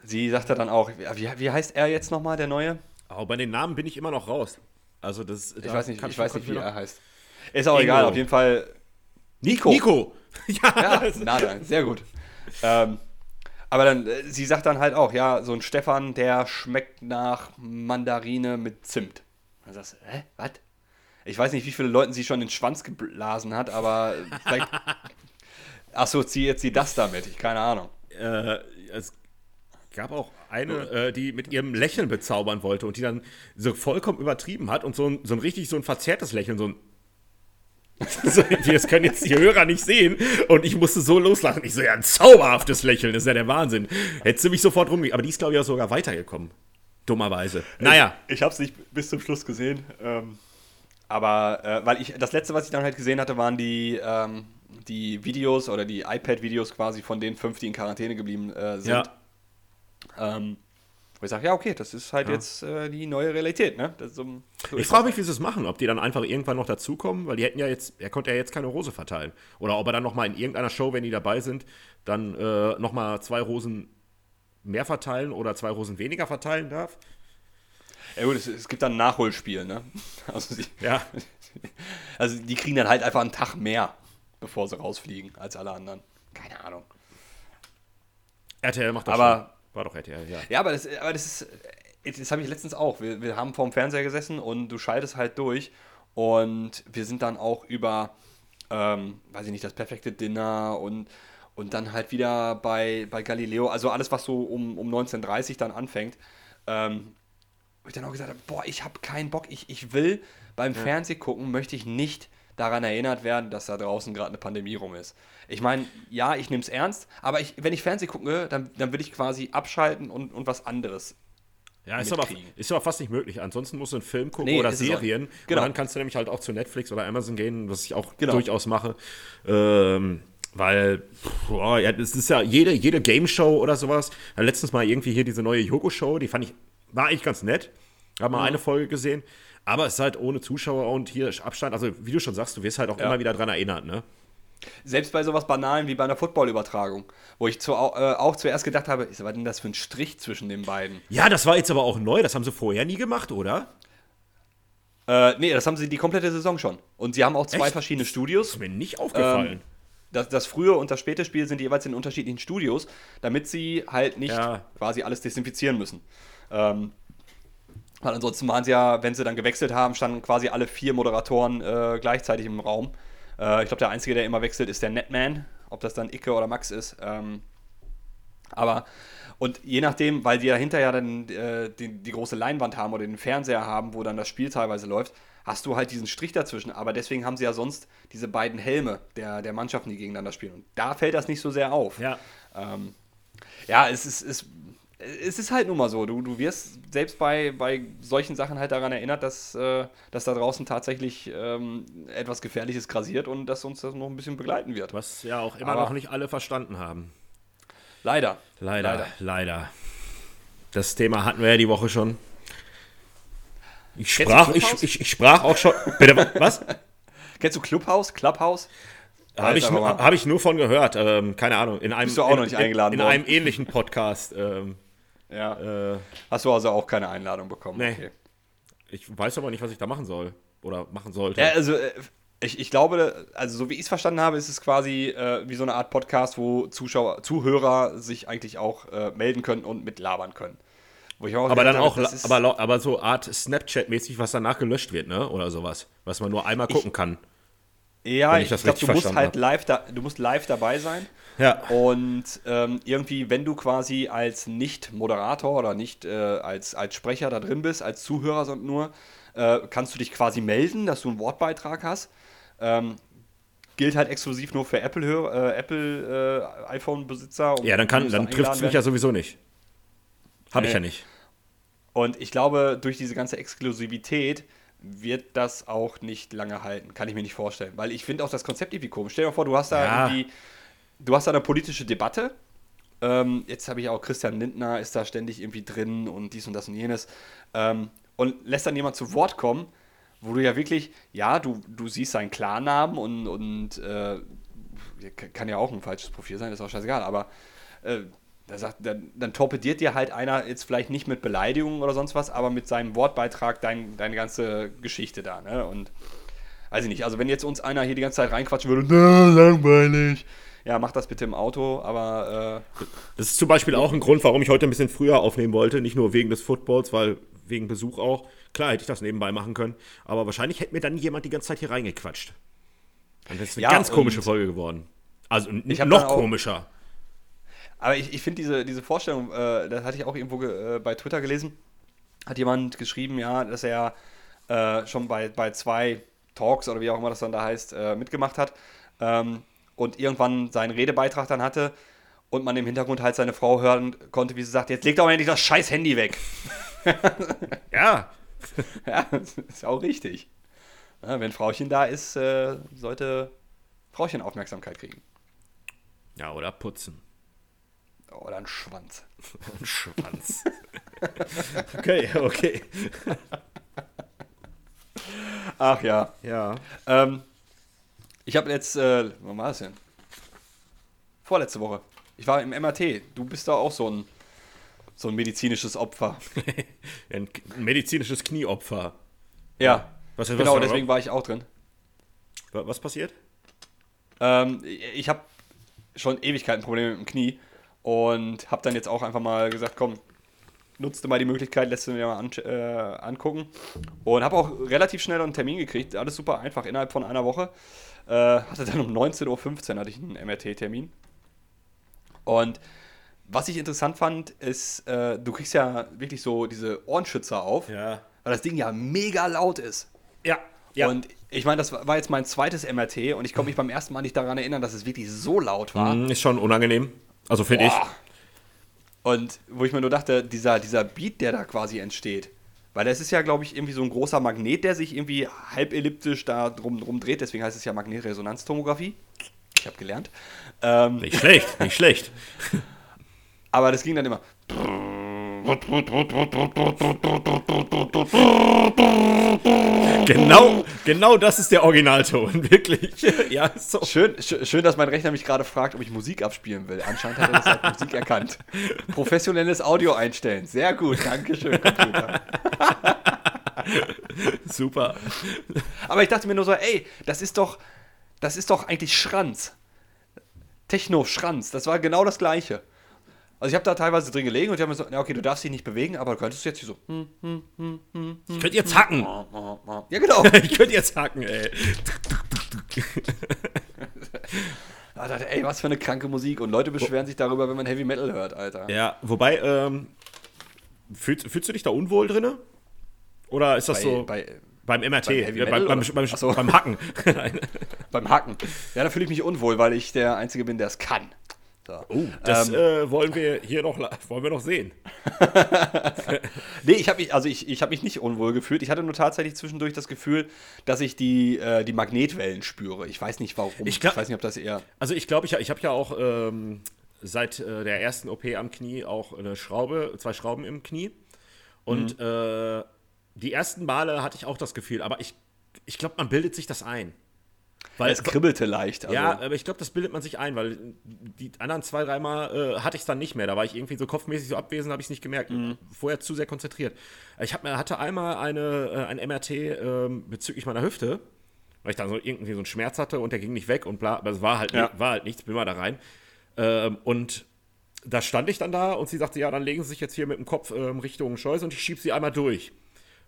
Sie sagte dann auch, wie, wie heißt er jetzt nochmal, der Neue? Aber bei den Namen bin ich immer noch raus. Also das. Ich da weiß nicht, ich weiß nicht wie er heißt. Ist auch Ingo. egal, auf jeden Fall. Nico. Nico. ja, ja na, sehr gut. Ähm, aber dann, äh, sie sagt dann halt auch, ja, so ein Stefan, der schmeckt nach Mandarine mit Zimt. Dann sagst du, hä, was? Ich weiß nicht, wie viele Leuten sie schon den Schwanz geblasen hat, aber vielleicht assoziiert sie das damit. Ich keine Ahnung äh, es gab auch eine, äh, die mit ihrem Lächeln bezaubern wollte und die dann so vollkommen übertrieben hat und so ein, so ein richtig so ein verzerrtes Lächeln, so ein das können jetzt die Hörer nicht sehen. Und ich musste so loslachen. Ich so, ja, ein zauberhaftes Lächeln, das ist ja der Wahnsinn. Hättest du mich sofort rumgehen. Aber die ist, glaube ich, auch sogar weitergekommen. Dummerweise. Naja. Ich, ich habe es nicht bis zum Schluss gesehen. Ähm, aber, äh, weil ich, das letzte, was ich dann halt gesehen hatte, waren die, ähm, die Videos oder die iPad-Videos quasi von den fünf, die in Quarantäne geblieben äh, sind. Ja. Ähm, wo ich sage, ja, okay, das ist halt ja. jetzt äh, die neue Realität, ne? So, so ich frage mich, wie sie es machen, ob die dann einfach irgendwann noch dazukommen, weil die hätten ja jetzt, er konnte ja jetzt keine Rose verteilen. Oder ob er dann nochmal in irgendeiner Show, wenn die dabei sind, dann äh, nochmal zwei Rosen mehr verteilen oder zwei Rosen weniger verteilen darf. Ja gut, es, es gibt dann ein Nachholspiel, ne? Also die, Ja, also die kriegen dann halt einfach einen Tag mehr, bevor sie rausfliegen, als alle anderen. Keine Ahnung. RTL macht das Aber- schon. War doch RTL, ja. Ja, aber das, aber das ist, das habe ich letztens auch. Wir, wir haben vorm Fernseher gesessen und du schaltest halt durch und wir sind dann auch über, ähm, weiß ich nicht, das perfekte Dinner und, und dann halt wieder bei, bei Galileo, also alles, was so um, um 1930 dann anfängt, ähm, ich dann auch gesagt habe, boah, ich habe keinen Bock, ich, ich will beim Fernseh gucken, möchte ich nicht daran erinnert werden, dass da draußen gerade eine Pandemie rum ist. Ich meine, ja, ich nehme es ernst, aber ich, wenn ich Fernseh gucke, dann, dann will ich quasi abschalten und, und was anderes. Ja, ist aber, ist aber fast nicht möglich. Ansonsten musst du einen Film gucken Nee, oder Serien. Genau. Und dann kannst du nämlich halt auch zu Netflix oder Amazon gehen, was ich auch Genau. durchaus mache. Ähm, weil, boah, ja, es ist ja jede, jede Game Show oder sowas. Ja, letztens mal irgendwie hier diese neue Yogo-Show, die fand ich, war eigentlich ganz nett. Hab mal eine Folge gesehen. Aber es ist halt ohne Zuschauer und hier Abstand. Also, wie du schon sagst, du wirst halt auch Ja. immer wieder dran erinnert, ne? Selbst bei sowas Banalen wie bei einer Football-Übertragung, wo ich zu, äh, auch zuerst gedacht habe, was war denn das für ein Strich zwischen den beiden? Ja, das war jetzt aber auch neu. Das haben sie vorher nie gemacht, oder? Äh, nee, das haben sie die komplette Saison schon. Und sie haben auch zwei Echt? verschiedene Studios. Ist mir nicht aufgefallen. Das, das frühe und das späte Spiel sind jeweils in unterschiedlichen Studios, damit sie halt nicht Ja. quasi alles desinfizieren müssen. Ähm, weil ansonsten waren sie ja, wenn sie dann gewechselt haben, standen quasi alle vier Moderatoren äh, gleichzeitig im Raum. Äh, ich glaube, der Einzige, der immer wechselt, ist der Netman. Ob das dann Icke oder Max ist. Ähm, aber, und je nachdem, weil die ja hinterher dann äh, die, die große Leinwand haben oder den Fernseher haben, wo dann das Spiel teilweise läuft, hast du halt diesen Strich dazwischen. Aber deswegen haben sie ja sonst diese beiden Helme der, der Mannschaften, die gegeneinander spielen. Und da fällt das nicht so sehr auf. Ja. Ähm, ja, es ist, es, es ist halt nun mal so. Du, du wirst selbst bei, bei solchen Sachen halt daran erinnert, dass, äh, dass da draußen tatsächlich ähm, etwas Gefährliches grasiert und dass uns das noch ein bisschen begleiten wird. Was ja auch immer Aber- noch nicht alle verstanden haben. Leider. Leider, leider, Das Thema hatten wir ja die Woche schon. Ich sprach, ich, ich, ich sprach auch schon. Bitte, wa- was? Kennst du Clubhouse? Clubhouse? Habe ich, hab ich nur von gehört. Ähm, keine Ahnung. In einem, Bist du auch in, noch nicht in, eingeladen In worden? einem ähnlichen Podcast. Ähm, Ja. äh, Hast du also auch keine Einladung bekommen? Nee. Okay. ich weiß aber nicht, was ich da machen soll. Oder machen sollte. Ja, also äh, ich, ich glaube, also so wie ich es verstanden habe, ist es quasi äh, wie so eine Art Podcast, wo Zuschauer, Zuhörer sich eigentlich auch äh, melden können und mitlabern können. Ich aber dann auch, habe, aber, aber so Art Snapchat-mäßig, was danach gelöscht wird, ne? Oder sowas. Was man nur einmal gucken kann. ja, wenn ich ich, glaube, du musst halt hab. live da, du musst live dabei sein. Ja. Und ähm, irgendwie, wenn du quasi als Nicht-Moderator oder nicht äh, als, als Sprecher da drin bist, als Zuhörer sondern nur, äh, kannst du dich quasi melden, dass du einen Wortbeitrag hast. Ähm, gilt halt exklusiv nur für Apple, äh, Apple äh, iPhone-Besitzer. Ja, dann, kann, dann da trifft es mich ja sowieso nicht. Habe ich Nee. ja nicht. Und ich glaube, durch diese ganze Exklusivität wird das auch nicht lange halten. Kann ich mir nicht vorstellen. Weil ich finde auch das Konzept irgendwie komisch. Stell dir mal vor, du hast da Ja. irgendwie, du hast da eine politische Debatte. Ähm, jetzt habe ich auch Christian Lindner ist da ständig irgendwie drin und dies und das und jenes. Ähm, und lässt dann jemand zu Wort kommen, wo du ja wirklich, ja, du, du siehst seinen Klarnamen und, und äh, kann ja auch ein falsches Profil sein, ist auch scheißegal, aber äh, da sagt, dann, dann torpediert dir halt einer jetzt vielleicht nicht mit Beleidigungen oder sonst was, aber mit seinem Wortbeitrag dein, deine ganze Geschichte da, ne? Und weiß ich nicht, also wenn jetzt uns einer hier die ganze Zeit reinquatschen würde, langweilig. Ja, mach das bitte im Auto, aber äh, Das ist zum Beispiel auch ein Grund, warum ich heute ein bisschen früher aufnehmen wollte. Nicht nur wegen des Footballs, weil wegen Besuch auch. Klar hätte ich das nebenbei machen können. Aber wahrscheinlich hätte mir dann jemand die ganze Zeit hier reingequatscht. Dann wäre es eine Ja, ganz komische Folge geworden. Also noch komischer. Aber ich, ich finde diese, diese Vorstellung, äh, das hatte ich auch irgendwo ge, äh, bei Twitter gelesen, hat jemand geschrieben, ja, dass er äh, schon bei, bei zwei Talks oder wie auch immer das dann da heißt, äh, mitgemacht hat ähm, und irgendwann seinen Redebeitrag dann hatte und man im Hintergrund halt seine Frau hören konnte, wie sie sagt, jetzt leg doch endlich das scheiß Handy weg. Ja, ja, ist auch richtig. Ja, wenn Frauchen da ist, äh, sollte Frauchen Aufmerksamkeit kriegen. ja, oder putzen. Oder ein Schwanz. Ein Schwanz. okay, okay. Ach ja. Ja. Ähm, ich habe jetzt, äh, wann war das denn? Vorletzte Woche. Ich war im MRT. Du bist da auch so ein so ein medizinisches Opfer. ein, medizinisches Knieopfer. Ja, Was- was- genau, deswegen war ich auch drin. Wa- Was passiert? Ähm, ich habe schon Ewigkeiten Probleme mit dem Knie und habe dann jetzt auch einfach mal gesagt, komm, nutzte mal die Möglichkeit, lässt du mir mal an, äh, angucken. Und habe auch relativ schnell einen Termin gekriegt, alles super einfach, innerhalb von einer Woche. Äh, hatte dann um 19.15 Uhr hatte ich einen MRT-Termin. Und was ich interessant fand, ist, äh, du kriegst ja wirklich so diese Ohrenschützer auf, Ja. weil das Ding ja mega laut ist. Ja. Ja. Und ich meine, das war jetzt mein zweites MRT und ich konnte mich beim ersten Mal nicht daran erinnern, dass es wirklich so laut war. Mm, ist schon unangenehm. Also finde ich. Und wo ich mir nur dachte, dieser, dieser Beat, der da quasi entsteht, weil das ist ja, glaube ich, irgendwie so ein großer Magnet, der sich irgendwie halbelliptisch da drum, drum dreht, deswegen heißt es ja Magnetresonanztomographie. Ich habe gelernt. Ähm, Nicht schlecht, nicht schlecht. aber das ging dann immer. Genau, genau das ist der Originalton, wirklich. Ja, so. Schön, schön, schön, dass mein Rechner mich gerade fragt, ob ich Musik abspielen will. Anscheinend hat er das als Musik erkannt. Professionelles Audio einstellen. Sehr gut, Dankeschön, Computer. Super. Aber ich dachte mir nur so, ey, das ist doch, das ist doch eigentlich Schranz. Techno-Schranz, das war genau das Gleiche. Also ich habe da teilweise drin gelegen und ich habe mir so, ja okay, du darfst dich nicht bewegen, aber du könntest jetzt hier so, hm, Ich könnte jetzt hacken. ja genau. Ich könnte jetzt hacken, ey. Dachte, ey, was für eine kranke Musik und Leute beschweren sich darüber, wenn man Heavy Metal hört, Alter. Ja, wobei, ähm, fühlst, fühlst du dich da unwohl drinne? Oder ist das Bei- so bei- beim MRT, beim Heavy äh, beim, Metal beim, beim, Ach so. beim Hacken? Beim Hacken. Ja, da fühle ich mich unwohl, weil ich der Einzige bin, der es kann. So. Oh, das Ähm, äh, wollen wir hier noch, wollen wir noch sehen. Nee, ich habe mich, also ich, ich habe mich nicht unwohl gefühlt. Ich hatte nur tatsächlich zwischendurch das Gefühl, dass ich die, äh, die Magnetwellen spüre. Ich weiß nicht warum. Ich glaub- weiß nicht, ob das eher. Also ich glaube, ich, ich habe ja auch ähm, seit äh, der ersten OP am Knie auch eine Schraube, zwei Schrauben im Knie. Und Mhm. äh, die ersten Male hatte ich auch das Gefühl, aber ich, ich glaube, man bildet sich das ein. Weil es kribbelte leicht. Also, ja, aber ich glaube, das bildet man sich ein, weil die anderen zwei, dreimal äh, hatte ich es dann nicht mehr. Da war ich irgendwie so kopfmäßig so abwesend, habe ich es nicht gemerkt. Mhm. Vorher zu sehr konzentriert. Ich hab, hatte einmal eine, äh, ein MRT ähm, bezüglich meiner Hüfte, weil ich dann so irgendwie so einen Schmerz hatte und der ging nicht weg und bla, aber es war halt, Ja. war halt nichts, bin mal da rein. Ähm, und da stand ich dann da und sie sagte, ja, dann legen Sie sich jetzt hier mit dem Kopf ähm, Richtung Schleuse und ich schieb sie einmal durch.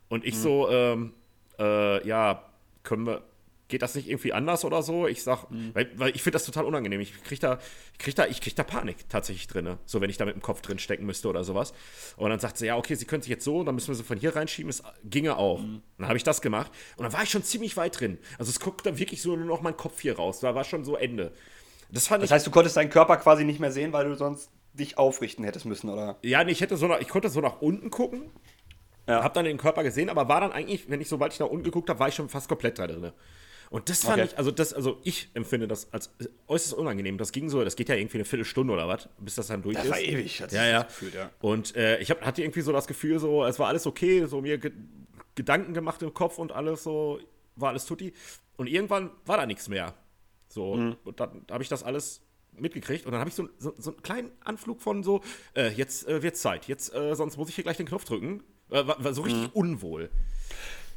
Und Mhm. ich so, ähm, äh, ja, können wir, geht das nicht irgendwie anders oder so? Ich sag, Mhm. weil, weil ich finde das total unangenehm. Ich krieg da, ich krieg da, ich krieg da Panik tatsächlich drin, so wenn ich da mit dem Kopf drin stecken müsste oder sowas. Und dann sagt sie, ja, okay, sie können sich jetzt so, dann müssen wir sie von hier reinschieben, es ginge auch. Mhm. Dann habe ich das gemacht und dann war ich schon ziemlich weit drin. Also es guckt da wirklich so nur noch mein Kopf hier raus. Da war schon so Ende. Das fand Das ich. heißt, du konntest deinen Körper quasi nicht mehr sehen, weil du sonst dich aufrichten hättest müssen, oder? Ja, nee, ich hätte so nach, ich konnte so nach unten gucken, Ja. hab dann den Körper gesehen, aber war dann eigentlich, wenn ich sobald ich nach unten geguckt habe, war ich schon fast komplett da drin. Und das fand Okay. ich, also das, also ich empfinde das als äußerst unangenehm. Das ging so, das geht ja irgendwie eine Viertelstunde oder was, bis das dann durch Das ist. war ewig, hat sich Ja, das ja. gefühlt, ja. Und äh, ich hab, hatte irgendwie so das Gefühl, so, es war alles okay, so mir ge Gedanken gemacht im Kopf und alles so, war alles tutti. Und irgendwann war da nichts mehr. So, Mhm. und dann habe ich das alles mitgekriegt und dann habe ich so, so, so einen kleinen Anflug von so, äh, jetzt äh, wird Zeit, jetzt, äh, sonst muss ich hier gleich den Knopf drücken. Äh, war, war so Mhm. richtig unwohl.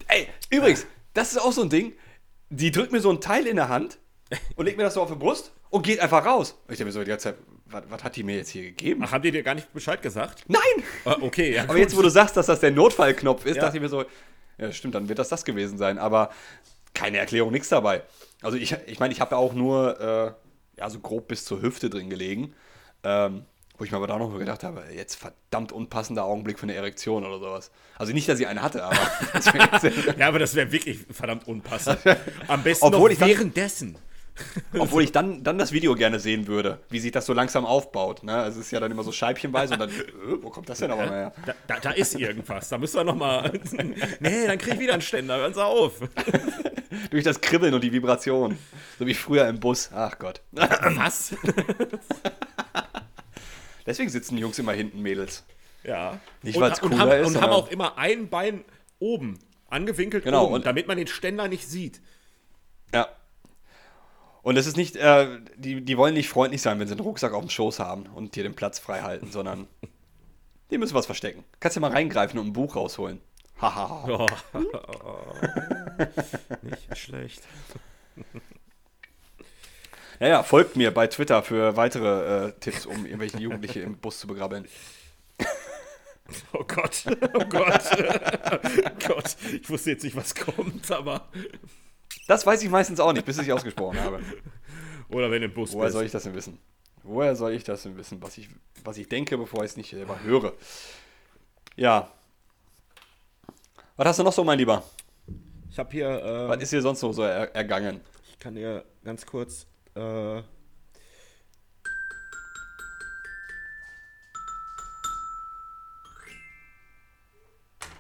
Ey, übrigens, das ist auch so ein Ding. Die drückt mir so ein Teil in der Hand und legt mir das so auf die Brust und geht einfach raus. Und ich denke mir so die ganze Zeit, was, was hat die mir jetzt hier gegeben? Ach, haben die dir gar nicht Bescheid gesagt? Nein! Äh, okay, ja. Aber jetzt, wo du sagst, dass das der Notfallknopf ist, Ja. dachte ich mir so, ja, stimmt, dann wird das das gewesen sein. Aber keine Erklärung, nichts dabei. Also ich ich, meine, ich habe ja auch nur äh, ja, so grob bis zur Hüfte drin gelegen. Ähm, wo ich mir aber da noch gedacht habe, jetzt verdammt unpassender Augenblick für eine Erektion oder sowas. Also nicht, dass ich eine hatte, aber ja, aber das wäre wirklich verdammt unpassend. Am besten Obwohl noch währenddessen. Obwohl ich dann, dann das Video gerne sehen würde, wie sich das so langsam aufbaut. Ne? Also es ist ja dann immer so scheibchenweise und dann, äh, wo kommt das denn aber mal her? Da, da, da ist irgendwas. Da müssen wir noch mal. nee, dann krieg ich wieder einen Ständer. Hören Sie auf. Durch das Kribbeln und die Vibration. So wie früher im Bus. Ach Gott. Was? Deswegen sitzen die Jungs immer hinten, Mädels. Ja. Nicht, und, weil's und, cooler haben, ist, und haben auch immer ein Bein oben angewinkelt, Genau, oben, und- damit man den Ständer nicht sieht. Ja. Und es ist nicht, äh, die, die wollen nicht freundlich sein, wenn sie einen Rucksack auf dem Schoß haben und dir den Platz frei halten, sondern Hier müssen was verstecken. Kannst ja mal reingreifen und ein Buch rausholen. Haha. Oh. Nicht schlecht. Naja, folgt mir bei Twitter für weitere äh, Tipps, um irgendwelche Jugendliche im Bus zu begrabbeln. Oh Gott, oh Gott. oh Gott, ich wusste jetzt nicht, was kommt, aber. Das weiß ich meistens auch nicht, bis ich ausgesprochen habe. Oder wenn im Bus Woher bist. soll ich das denn wissen? Woher soll ich das denn wissen, was ich, was ich denke, bevor ich es nicht selber höre? Ja. Was hast du noch so, mein Lieber? Ich habe hier. Äh, Was ist hier sonst noch so er, ergangen? Ich kann dir ganz kurz. Äh,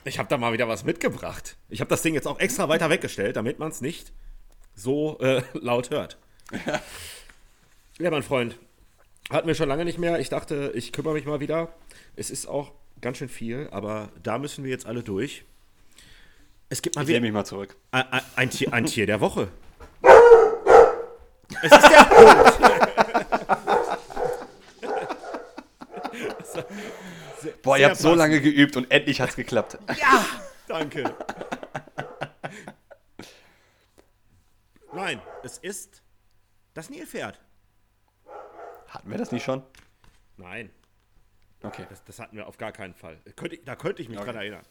ich habe da mal wieder was mitgebracht. Ich habe das Ding jetzt auch extra weiter weggestellt, damit man es nicht so äh, laut hört. ja, mein Freund. Hatten wir schon lange nicht mehr. Ich dachte, ich kümmere mich mal wieder. Es ist auch ganz schön viel, aber da müssen wir jetzt alle durch. Es gibt mal Ich wieder mich mal zurück. ein, ein, ein, Tier, ein Tier der Woche. Es ist der Boah, Sehr ihr habt so passend. lange geübt und endlich hat's geklappt. Ja! Danke. Nein, es ist das Nilpferd. Hatten wir das nicht schon? Nein, Okay. das, das hatten wir auf gar keinen Fall. Könnte, da könnte ich mich dran erinnern.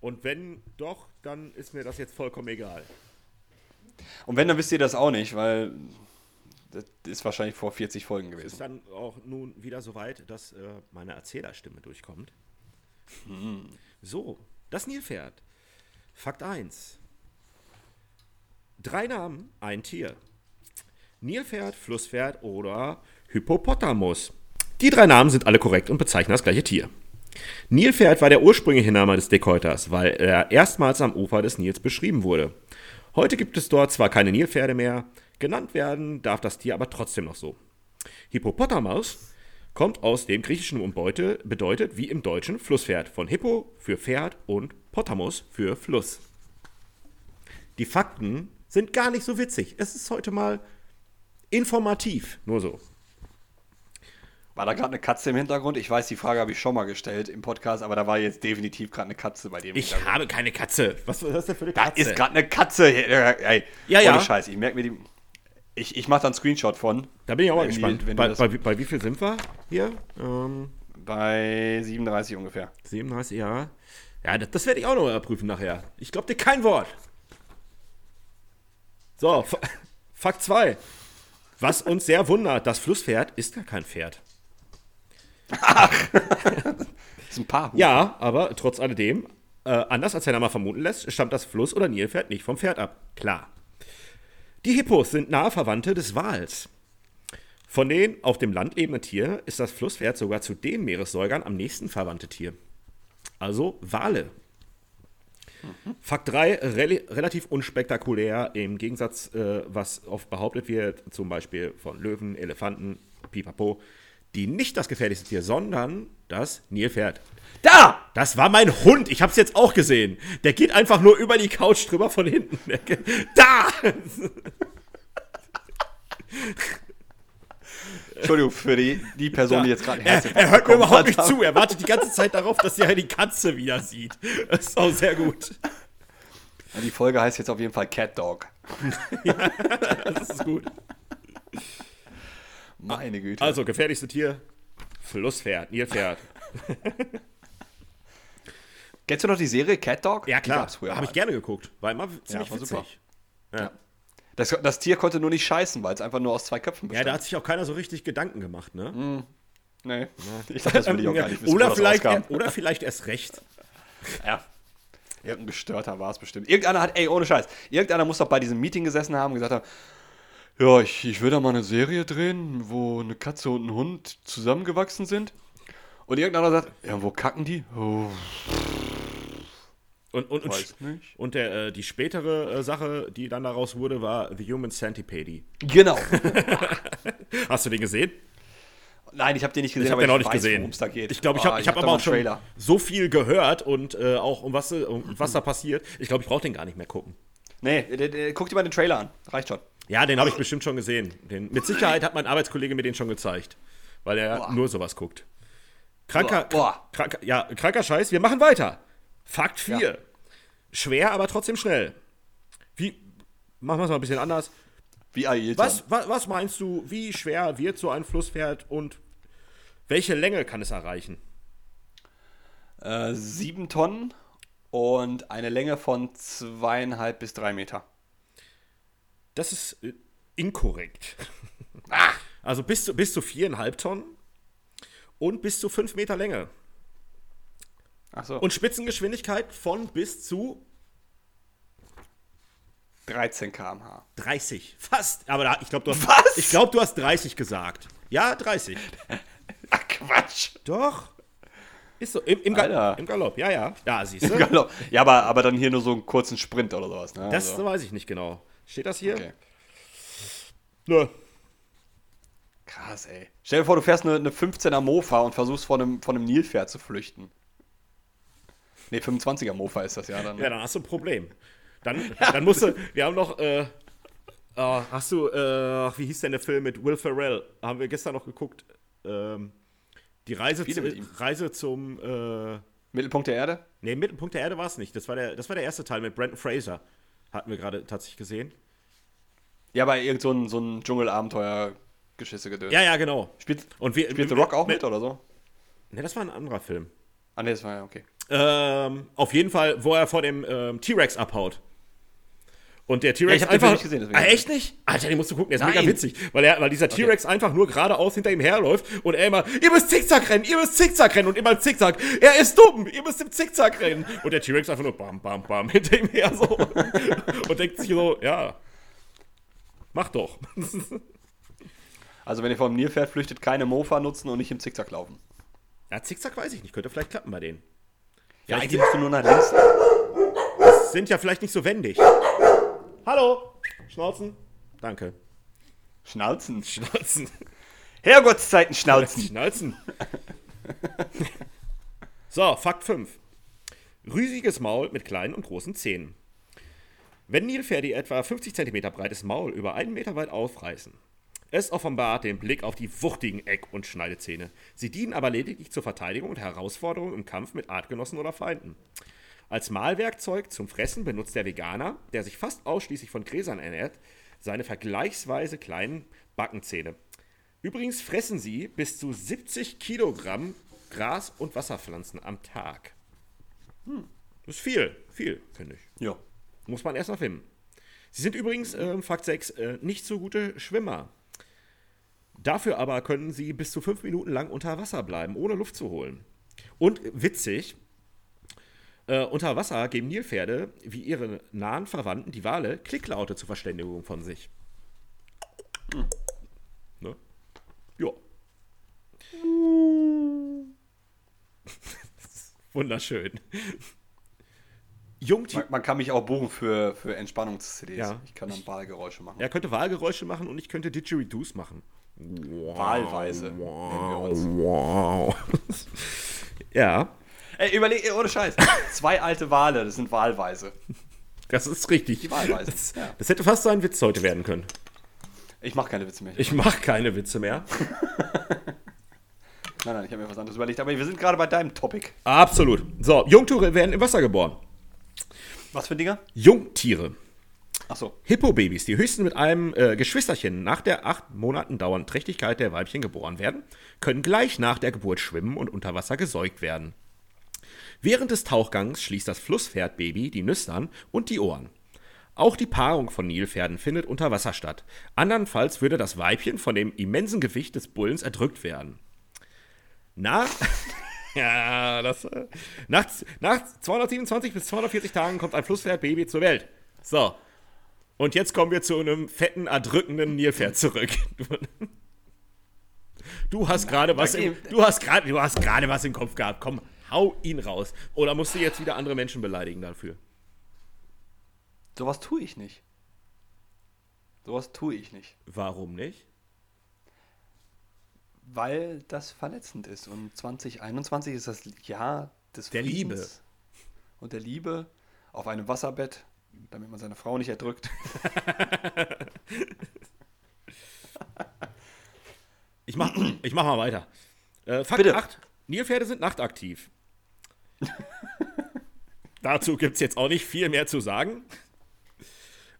Und wenn doch, dann ist mir das jetzt vollkommen egal. Und wenn, dann wisst ihr das auch nicht, weil das ist wahrscheinlich vor 40 Folgen Ist gewesen. dann auch nun wieder so weit, dass äh, meine Erzählerstimme durchkommt. So, das Nilpferd. Fakt 1. Drei Namen, ein Tier. Nilpferd, Flusspferd oder Hippopotamus. Die drei Namen sind alle korrekt und bezeichnen das gleiche Tier. Nilpferd war der ursprüngliche Name des Dickhäuters, weil er erstmals am Ufer des Nils beschrieben wurde. Heute gibt es dort zwar keine Nilpferde mehr, genannt werden darf das Tier aber trotzdem noch so. Hippopotamus kommt aus dem Griechischen und bedeutet wie im Deutschen Flusspferd. Von Hippo für Pferd und Potamus für Fluss. Die Fakten sind gar nicht so witzig. Es ist heute mal informativ, nur so. War da gerade eine Katze im Hintergrund? Ich weiß, die Frage habe ich schon mal gestellt im Podcast, aber da war jetzt definitiv gerade eine Katze bei dem. Ich habe keine Katze. Was ist das denn für eine Da Katze? ist gerade eine Katze. hier. Ey, Ja, ja. Ohne Scheiß, ich merke mir die. Ich, ich mache da einen Screenshot von. da bin ich auch mal gespannt. bei, bei, bei wie viel sind wir hier? Ähm, Bei 37 ungefähr. 37 Jahre. Ja, das, das werde ich auch noch überprüfen nachher. Ich glaube dir kein Wort. So, Fakt 2. Was uns sehr wundert, das Flusspferd ist gar kein Pferd. Das ist ein Paar. Ja, aber trotz alledem, äh, anders als der Name vermuten lässt, stammt das Fluss- oder Nilpferd nicht vom Pferd ab. Klar. Die Hippos sind nahe Verwandte des Wals. Von den auf dem Land lebenden Tieren ist das Flusspferd sogar zu den Meeressäugern am nächsten verwandte Tier. Also Wale. Fakt 3, rel relativ unspektakulär, im Gegensatz, äh, was oft behauptet wird, zum Beispiel von Löwen, Elefanten, Pipapo, die nicht das gefährlichste Tier, sondern das Nilpferd. Da! Das war mein Hund, ich hab's jetzt auch gesehen. Der geht einfach nur über die Couch drüber von hinten. Geht- Da! Entschuldigung für die, die Person, die jetzt gerade Er, er hört mir überhaupt nicht zu. Er wartet die ganze Zeit darauf, dass er die Katze wieder sieht. Das ist auch sehr gut. Ja, Die Folge heißt jetzt auf jeden Fall Cat Dog. Das ist gut. Meine Güte. Also, gefährlichste Tier: Flusspferd, Nilpferd. Kennst du noch die Serie Cat Dog? Ja, klar. Habe ich gerne geguckt. War immer ziemlich war witzig. super. Ja. Das, das Tier konnte nur nicht scheißen, weil es einfach nur aus zwei Köpfen ja, bestand. da hat sich auch keiner so richtig Gedanken gemacht, ne? nee. Ich dachte, das will ich auch gar nicht wissen, oder, vielleicht, oder vielleicht erst recht. Ja. Irgendein Gestörter war es bestimmt. Irgendeiner hat, ey, ohne Scheiß, irgendeiner muss doch bei diesem Meeting gesessen haben und gesagt haben, ja, ich, ich will da mal eine Serie drehen, wo eine Katze und ein Hund zusammengewachsen sind. Und irgendeiner sagt, ja, wo kacken die? Oh, Und, und, und, Weiß nicht. und der, äh, die spätere äh, Sache, die dann daraus wurde, war The Human Centipede. genau. Hast du den gesehen? Nein, ich habe den nicht gesehen, Ich habe den auch nicht weiß, gesehen. da geht. Ich glaube, ich Ah, habe ich hab da aber auch schon so viel gehört und äh, auch um was, um was da passiert. Ich glaube, ich brauche den gar nicht mehr gucken. Nee, guck dir mal den Trailer an. Reicht schon. Ja, den habe ich bestimmt schon gesehen. Den, mit Sicherheit hat mein Arbeitskollege mir den schon gezeigt, weil er Boah. nur sowas guckt. Kranker, Boah. kranker, ja, kranker Scheiß. Wir machen weiter. Fakt 4. Schwer, aber trotzdem schnell. Wie, machen wir es mal ein bisschen anders. Wie. Was, was, was meinst du, wie schwer wird so ein Flusspferd und welche Länge kann es erreichen? Äh, sieben Tonnen und eine Länge von zweieinhalb bis drei Meter. Das ist äh, inkorrekt. Also bis zu, bis zu viereinhalb Tonnen und bis zu fünf Meter Länge. Achso, Und Spitzengeschwindigkeit von bis zu 13 km/h. 30. Fast. Aber da, ich glaube, du, hast- Was? ich glaub, du hast 30 gesagt. Ja, 30. Ach, Quatsch. Doch. Ist so. Im, im, Ga Alter. im Galopp. Ja, ja. Ja, siehst du. Galopp. Ja, aber, aber dann hier nur so einen kurzen Sprint oder sowas. Ne? Das Also, weiß ich nicht genau. Steht das hier? okay. Nö. Krass, ey. Stell dir vor, du fährst eine, eine 15er Mofa und versuchst von einem, von einem Nilpferd zu flüchten. Ne, 25er Mofa ist das ja dann. ne? Ja, dann hast du ein Problem. Dann, dann musst du, wir haben noch, äh, äh, hast du, äh, wie hieß denn der Film mit Will Ferrell? Haben wir gestern noch geguckt. Ähm, die Reise, zu. Reise zum, äh, Mittelpunkt der Erde? nee, Mittelpunkt der Erde war es nicht. Das war, der, das war der erste Teil mit Brandon Fraser. Hatten wir gerade tatsächlich gesehen. Ja, bei irgend so ein, so ein Dschungelabenteuer-Geschisse gedöns. Ja, ja, genau. Spielt, Und wir, spielt The Rock auch mit oder so? Ne, das war ein anderer Film. Ah, ne, das war ja okay. Ähm, auf jeden Fall, wo er vor dem ähm, T-Rex abhaut. Und der T-Rex ich einfach. Film nicht gesehen, ah, echt nicht? Alter, den musst du gucken, der ist mega Nein. witzig. Weil, er, weil dieser T-Rex einfach nur geradeaus hinter ihm herläuft und er immer, ihr müsst Zickzack rennen, ihr müsst Zickzack rennen und immer im Zickzack. Er ist dumm, ihr müsst im Zickzack rennen. Und der T-Rex einfach nur bam, bam, bam hinter ihm her so. und denkt sich so, ja, mach doch. Also, wenn ihr vom Nilpferd flüchtet, keine Mofa nutzen und nicht im Zickzack laufen. ja, Zickzack weiß ich nicht, könnte vielleicht klappen bei denen. Ja, eigentlich musst du nur nach links. sind ja vielleicht nicht so wendig. Hallo, Schnauzen. Danke. Schnauzen. Schnauzen. Herrgottszeiten schnauzen. Schnauzen. so, Fakt 5. Rüsiges Maul mit kleinen und großen Zähnen. Wenn Nilpferde etwa 50 cm breites Maul über einen Meter weit aufreißen, es offenbart den Blick auf die wuchtigen Eck- und Schneidezähne. Sie dienen aber lediglich zur Verteidigung und Herausforderung im Kampf mit Artgenossen oder Feinden. Als Mahlwerkzeug zum Fressen benutzt der Veganer, der sich fast ausschließlich von Gräsern ernährt, seine vergleichsweise kleinen Backenzähne. Übrigens fressen sie bis zu 70 Kilogramm Gras- und Wasserpflanzen am Tag. Das ist viel, viel, finde ich. Ja. Muss man erst mal finden. Sie sind übrigens, ähm, Fakt 6, äh, nicht so gute Schwimmer. Dafür aber können sie bis zu fünf Minuten lang unter Wasser bleiben, ohne Luft zu holen. Und witzig, äh, unter Wasser geben Nilpferde, wie ihre nahen Verwandten, die Wale, Klicklaute zur Verständigung von sich. Ne? Ja. Wunderschön. Man, man kann mich auch buchen für, für Entspannungs-CDs. Ja. Ich kann dann Wahlgeräusche machen. Er könnte Wahlgeräusche machen und ich könnte Didgeridoos machen. Wow. Wahlweise uns. Wow. ja, Ey, überleg, ohne Scheiß. Zwei alte Wale, das sind wahlweise. das ist richtig. Die Wahlweise. Das, Ja. das hätte fast so ein Witz heute werden können. Ich mache keine Witze mehr. Ich mache keine Witze mehr. nein, nein, ich habe mir was anderes überlegt. Aber wir sind gerade bei deinem Topic. Absolut. So, Jungtiere werden im Wasser geboren. Was für Dinger? Jungtiere. Achso. Hippobabys, die höchstens mit einem äh, Geschwisterchen nach der acht Monaten dauernden Trächtigkeit der Weibchen geboren werden, können gleich nach der Geburt schwimmen und unter Wasser gesäugt werden. Während des Tauchgangs schließt das Flusspferdbaby die Nüstern und die Ohren. Auch die Paarung von Nilpferden findet unter Wasser statt. Andernfalls würde das Weibchen von dem immensen Gewicht des Bullens erdrückt werden. Nach, ja, das, äh, nach, nach 227 bis 240 Tagen kommt ein Flusspferdbaby zur Welt. So, und jetzt kommen wir zu einem fetten, erdrückenden Nilpferd zurück. Du hast gerade was, im, du hast gerade, du hast gerade was im Kopf gehabt. Komm, hau ihn raus. Oder musst du jetzt wieder andere Menschen beleidigen dafür? Sowas tue ich nicht. Sowas tue ich nicht. Warum nicht? Weil das verletzend ist. Und 2021 ist das Jahr des Der Friedens Liebe. Und der Liebe auf einem Wasserbett, damit man seine Frau nicht erdrückt. Ich mach, ich mach mal weiter. Äh, Fakt Bitte. 8. Nilpferde sind nachtaktiv. Dazu gibt es jetzt auch nicht viel mehr zu sagen.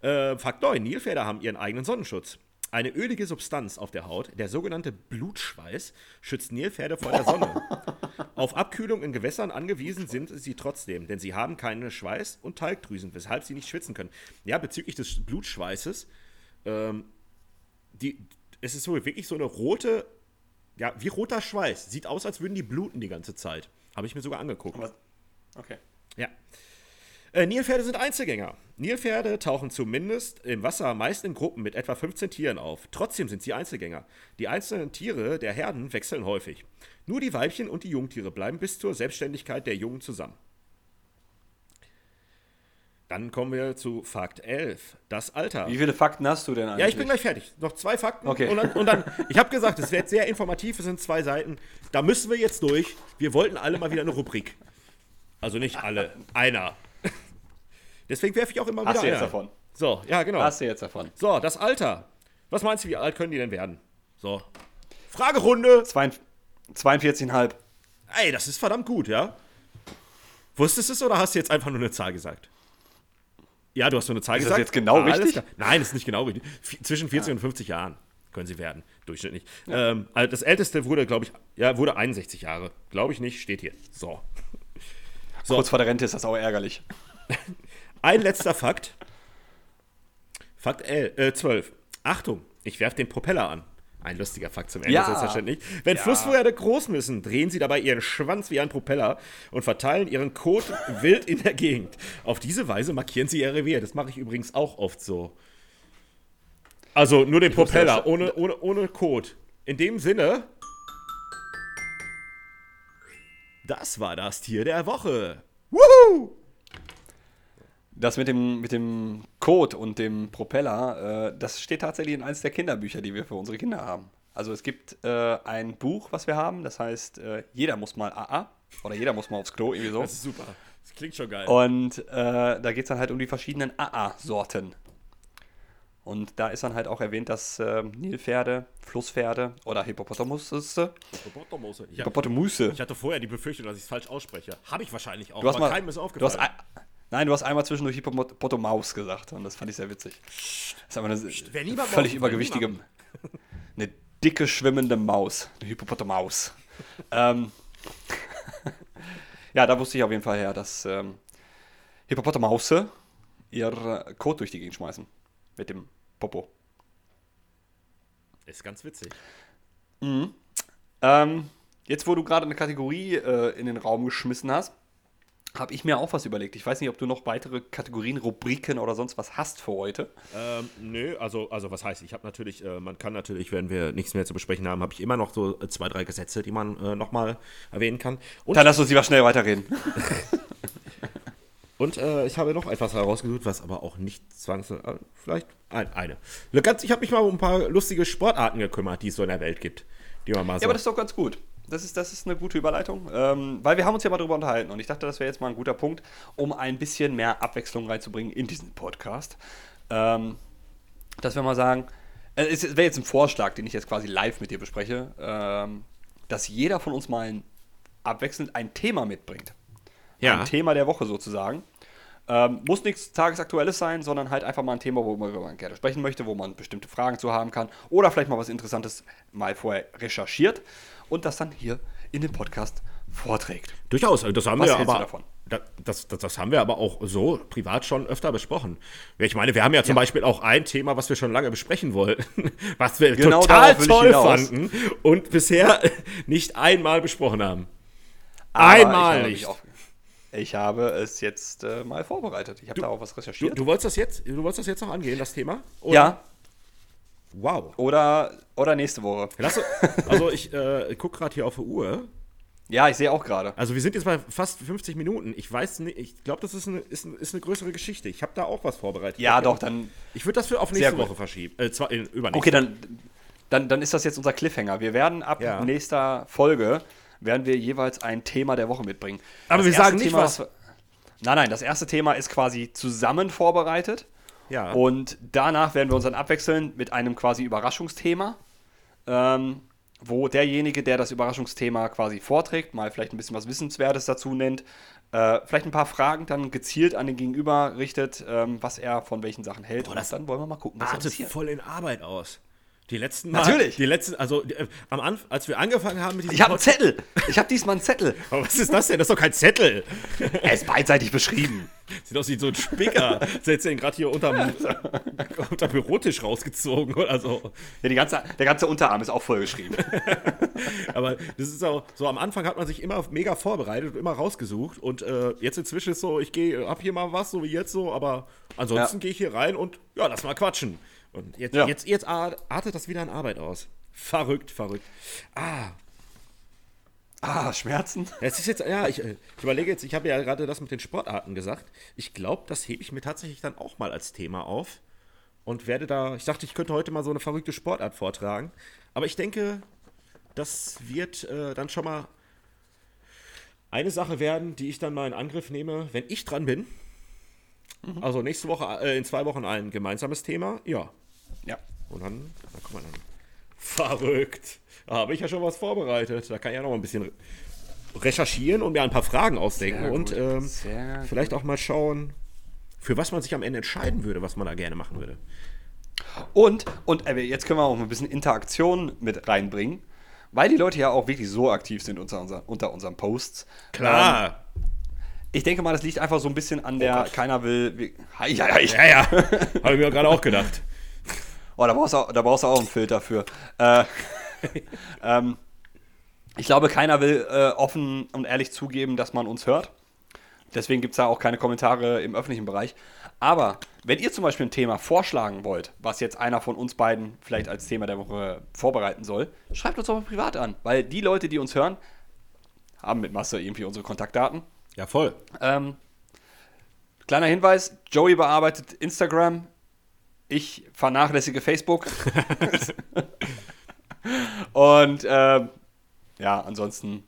Äh, Fakt 9. Nilpferde haben ihren eigenen Sonnenschutz. Eine ölige Substanz auf der Haut, der sogenannte Blutschweiß, schützt Nilpferde vor der Sonne. auf Abkühlung in Gewässern angewiesen sind sie trotzdem, denn sie haben keine Schweiß- und Talgdrüsen, weshalb sie nicht schwitzen können. Ja, bezüglich des Blutschweißes, ähm, die, es ist so wirklich so eine rote, ja, wie roter Schweiß. Sieht aus, als würden die bluten die ganze Zeit. Habe ich mir sogar angeguckt. Was? Okay. Ja. Äh, Nilpferde sind Einzelgänger. Nilpferde tauchen zumindest im Wasser meist in Gruppen mit etwa 15 Tieren auf. Trotzdem sind sie Einzelgänger. Die einzelnen Tiere der Herden wechseln häufig. Nur die Weibchen und die Jungtiere bleiben bis zur Selbstständigkeit der Jungen zusammen. Dann kommen wir zu Fakt 11. Das Alter. Wie viele Fakten hast du denn eigentlich? Ja, ich bin gleich fertig. Noch zwei Fakten. Okay. Und dann, und dann ich habe gesagt, es wird sehr informativ, es sind zwei Seiten. Da müssen wir jetzt durch. Wir wollten alle mal wieder eine Rubrik. Also nicht alle, einer. Deswegen werfe ich auch immer wieder Hast du jetzt einer. davon? So, ja, genau. Hast du jetzt davon? So, das Alter. Was meinst du, wie alt können die denn werden? So. Fragerunde. Zwei- 42,5. Ey, das ist verdammt gut, ja? Wusstest du es oder hast du jetzt einfach nur eine Zahl gesagt? Ja, du hast nur eine Zahl Ist das gesagt. jetzt genau Alles richtig? Nein, das ist nicht genau richtig. V- Zwischen 40 und 50 Jahren können sie werden, durchschnittlich. Ähm, also das älteste wurde, glaube ich, ja, wurde 61 Jahre. Glaube ich nicht, steht hier. So. So. Kurz vor der Rente ist das auch ärgerlich. Ein letzter Fakt. Fakt L, äh, 12. Achtung, ich werfe den Propeller an. Ein lustiger Fakt zum Ende, Ja. selbstverständlich. Wenn Ja. Flusspferde groß müssen, drehen sie dabei ihren Schwanz wie ein Propeller und verteilen ihren Kot wild in der Gegend. Auf diese Weise markieren sie ihr Revier. Das mache ich übrigens auch oft so. Also nur den wusste, Propeller, ohne, ohne, ohne Kot. In dem Sinne, das war das Tier der Woche. Woohoo! Das mit dem, mit dem Code und dem Propeller, äh, das steht tatsächlich in eines der Kinderbücher, die wir für unsere Kinder haben. Also es gibt äh, ein Buch, was wir haben, das heißt, äh, jeder muss mal AA oder jeder muss mal aufs Klo, irgendwie so. Das ist super. Das klingt schon geil. Und äh, da geht es dann halt um die verschiedenen AA-Sorten. Und da ist dann halt auch erwähnt, dass äh, Nilpferde, Flusspferde oder Hippopotamusse, Hippopotamose. Ich, Hippopotamusse. ich hatte vorher die Befürchtung, dass ich es falsch ausspreche. Habe ich wahrscheinlich auch, Du hast mal, keinem ist du hast aufgefallen. Nein, du hast einmal zwischendurch Hippopotamus gesagt und das fand ich sehr witzig. Das ist aber eine Wer völlig übergewichtige, eine dicke schwimmende Maus, eine Hippopotamus. ähm, ja, da wusste ich auf jeden Fall her, dass ähm, Hippopotamause ihr Kot durch die Gegend schmeißen mit dem Popo. ist ganz witzig. Ähm, jetzt, wo du gerade eine Kategorie äh, in den Raum geschmissen hast, habe ich mir auch was überlegt. Ich weiß nicht, ob du noch weitere Kategorien, Rubriken oder sonst was hast für heute. Ähm, nö, also, also was heißt, ich habe natürlich, äh, man kann natürlich, wenn wir nichts mehr zu besprechen haben, habe ich immer noch so äh, zwei, drei Gesetze, die man äh, nochmal erwähnen kann. Und, Dann lass uns lieber schnell weiterreden. und äh, ich habe noch etwas herausgesucht, was aber auch nicht zwangsläufig, äh, vielleicht ein, eine. Ich habe mich mal um ein paar lustige Sportarten gekümmert, die es so in der Welt gibt, die man mal so... Ja, aber das ist doch ganz gut. Das ist, das ist eine gute Überleitung, ähm, weil wir haben uns ja mal darüber unterhalten und ich dachte, das wäre jetzt mal ein guter Punkt, um ein bisschen mehr Abwechslung reinzubringen in diesen Podcast. Ähm, dass wir mal sagen, äh, es wäre jetzt ein Vorschlag, den ich jetzt quasi live mit dir bespreche, ähm, dass jeder von uns mal ein, abwechselnd ein Thema mitbringt. Ja. Ein Thema der Woche sozusagen. Ähm, muss nichts Tagesaktuelles sein, sondern halt einfach mal ein Thema, worüber man gerne sprechen möchte, wo man bestimmte Fragen zu haben kann oder vielleicht mal was Interessantes mal vorher recherchiert und das dann hier in dem Podcast vorträgt. Durchaus, also das haben Was wir du aber. davon? Da, das, das, das haben wir aber auch so privat schon öfter besprochen. Ich meine, wir haben ja zum Beispiel auch ein Thema, was wir schon lange besprechen wollten, was wir Genau total toll fanden und bisher nicht einmal besprochen haben. Aber Einmal ich habe nicht. auf- Ich habe es jetzt äh, mal vorbereitet. Ich habe da auch was Du, recherchiert. du wolltest das jetzt, du wolltest das jetzt noch angehen, das Thema? Oder? ja, Wow. oder, oder nächste Woche. Lass, also ich äh, gucke gerade hier auf die Uhr. Ja, ich sehe auch gerade. Also wir sind jetzt bei fast 50 Minuten. Ich weiß nicht, ich glaube, das ist eine, ist, eine, ist eine größere Geschichte. Ich habe da auch was vorbereitet. Ja, doch, dann. Ich würde das für auf nächste. Woche verschieben. Äh, zwar, äh, übernächste. Okay, dann, dann, dann ist das jetzt unser Cliffhanger. Wir werden ab Ja. nächster Folge werden wir jeweils ein Thema der Woche mitbringen. Aber Das wir sagen nicht, Thema, was- Nein, nein, das erste Thema ist quasi zusammen vorbereitet. Ja. Und danach werden wir uns dann abwechseln mit einem quasi Überraschungsthema. Ähm, wo derjenige, der das Überraschungsthema quasi vorträgt, mal vielleicht ein bisschen was Wissenswertes dazu nennt, äh, vielleicht ein paar Fragen dann gezielt an den Gegenüber richtet, ähm, was er von welchen Sachen hält. Boah, das und dann wollen wir mal gucken, was Artet passiert. voll in Arbeit aus. Die letzten Natürlich. Die letzten, also äh, am Anfang, als wir angefangen haben mit diesem Ich habe einen Zettel. Ich habe diesmal einen Zettel. Aber was ist das denn? Das ist doch kein Zettel. Er ist beidseitig beschrieben. Sieht aus wie so ein Spicker. Setzt den gerade hier unterm, unterm Bürotisch rausgezogen oder so. Ja, die ganze, der ganze Unterarm ist auch vollgeschrieben. Aber das ist auch so, am Anfang hat man sich immer mega vorbereitet und immer rausgesucht. Und äh, jetzt inzwischen ist so, ich gehe, hab hier mal was, so wie jetzt so, aber ansonsten Ja. gehe ich hier rein und ja, lass mal quatschen. Und jetzt, Ja. jetzt, jetzt artet das wieder in Arbeit aus. Verrückt, verrückt. Ah, Ah, Schmerzen. Es ist jetzt, ja, ich, äh, ich überlege jetzt, ich habe ja gerade das mit den Sportarten gesagt. Ich glaube, das hebe ich mir tatsächlich dann auch mal als Thema auf und werde da, ich dachte, ich könnte heute mal so eine verrückte Sportart vortragen. Aber ich denke, das wird äh, dann schon mal eine Sache werden, die ich dann mal in Angriff nehme, wenn ich dran bin. Also nächste Woche, äh, in zwei Wochen ein gemeinsames Thema. Ja. Ja. Und dann, da kommt man dann. Verrückt. Da habe ich ja schon was vorbereitet. Da kann ich ja noch ein bisschen recherchieren und mir ein paar Fragen ausdenken und ähm, vielleicht auch mal schauen, für was man sich am Ende entscheiden würde, was man da gerne machen würde. Und, und äh, jetzt können wir auch mal ein bisschen Interaktion mit reinbringen, weil die Leute ja auch wirklich so aktiv sind unter, unser, unter unseren Posts. Ähm, ich denke mal, das liegt einfach so ein bisschen an der, Gott. keiner will. Wie, hi, hi, hi. ja, ja. habe ich mir gerade auch gedacht. Oh, da brauchst, du, auch- da brauchst du auch einen Filter für. Äh, ähm, ich glaube, keiner will äh, offen und ehrlich zugeben, dass man uns hört. Deswegen gibt es da auch keine Kommentare im öffentlichen Bereich. Aber wenn ihr zum Beispiel ein Thema vorschlagen wollt, was jetzt einer von uns beiden vielleicht als Thema der Woche vorbereiten soll, schreibt uns doch mal privat an. Weil die Leute, die uns hören, haben mit Masse irgendwie unsere Kontaktdaten. Ja, voll. Ähm, kleiner Hinweis: Joey bearbeitet Instagram, ich vernachlässige Facebook. Und ähm, ja, ansonsten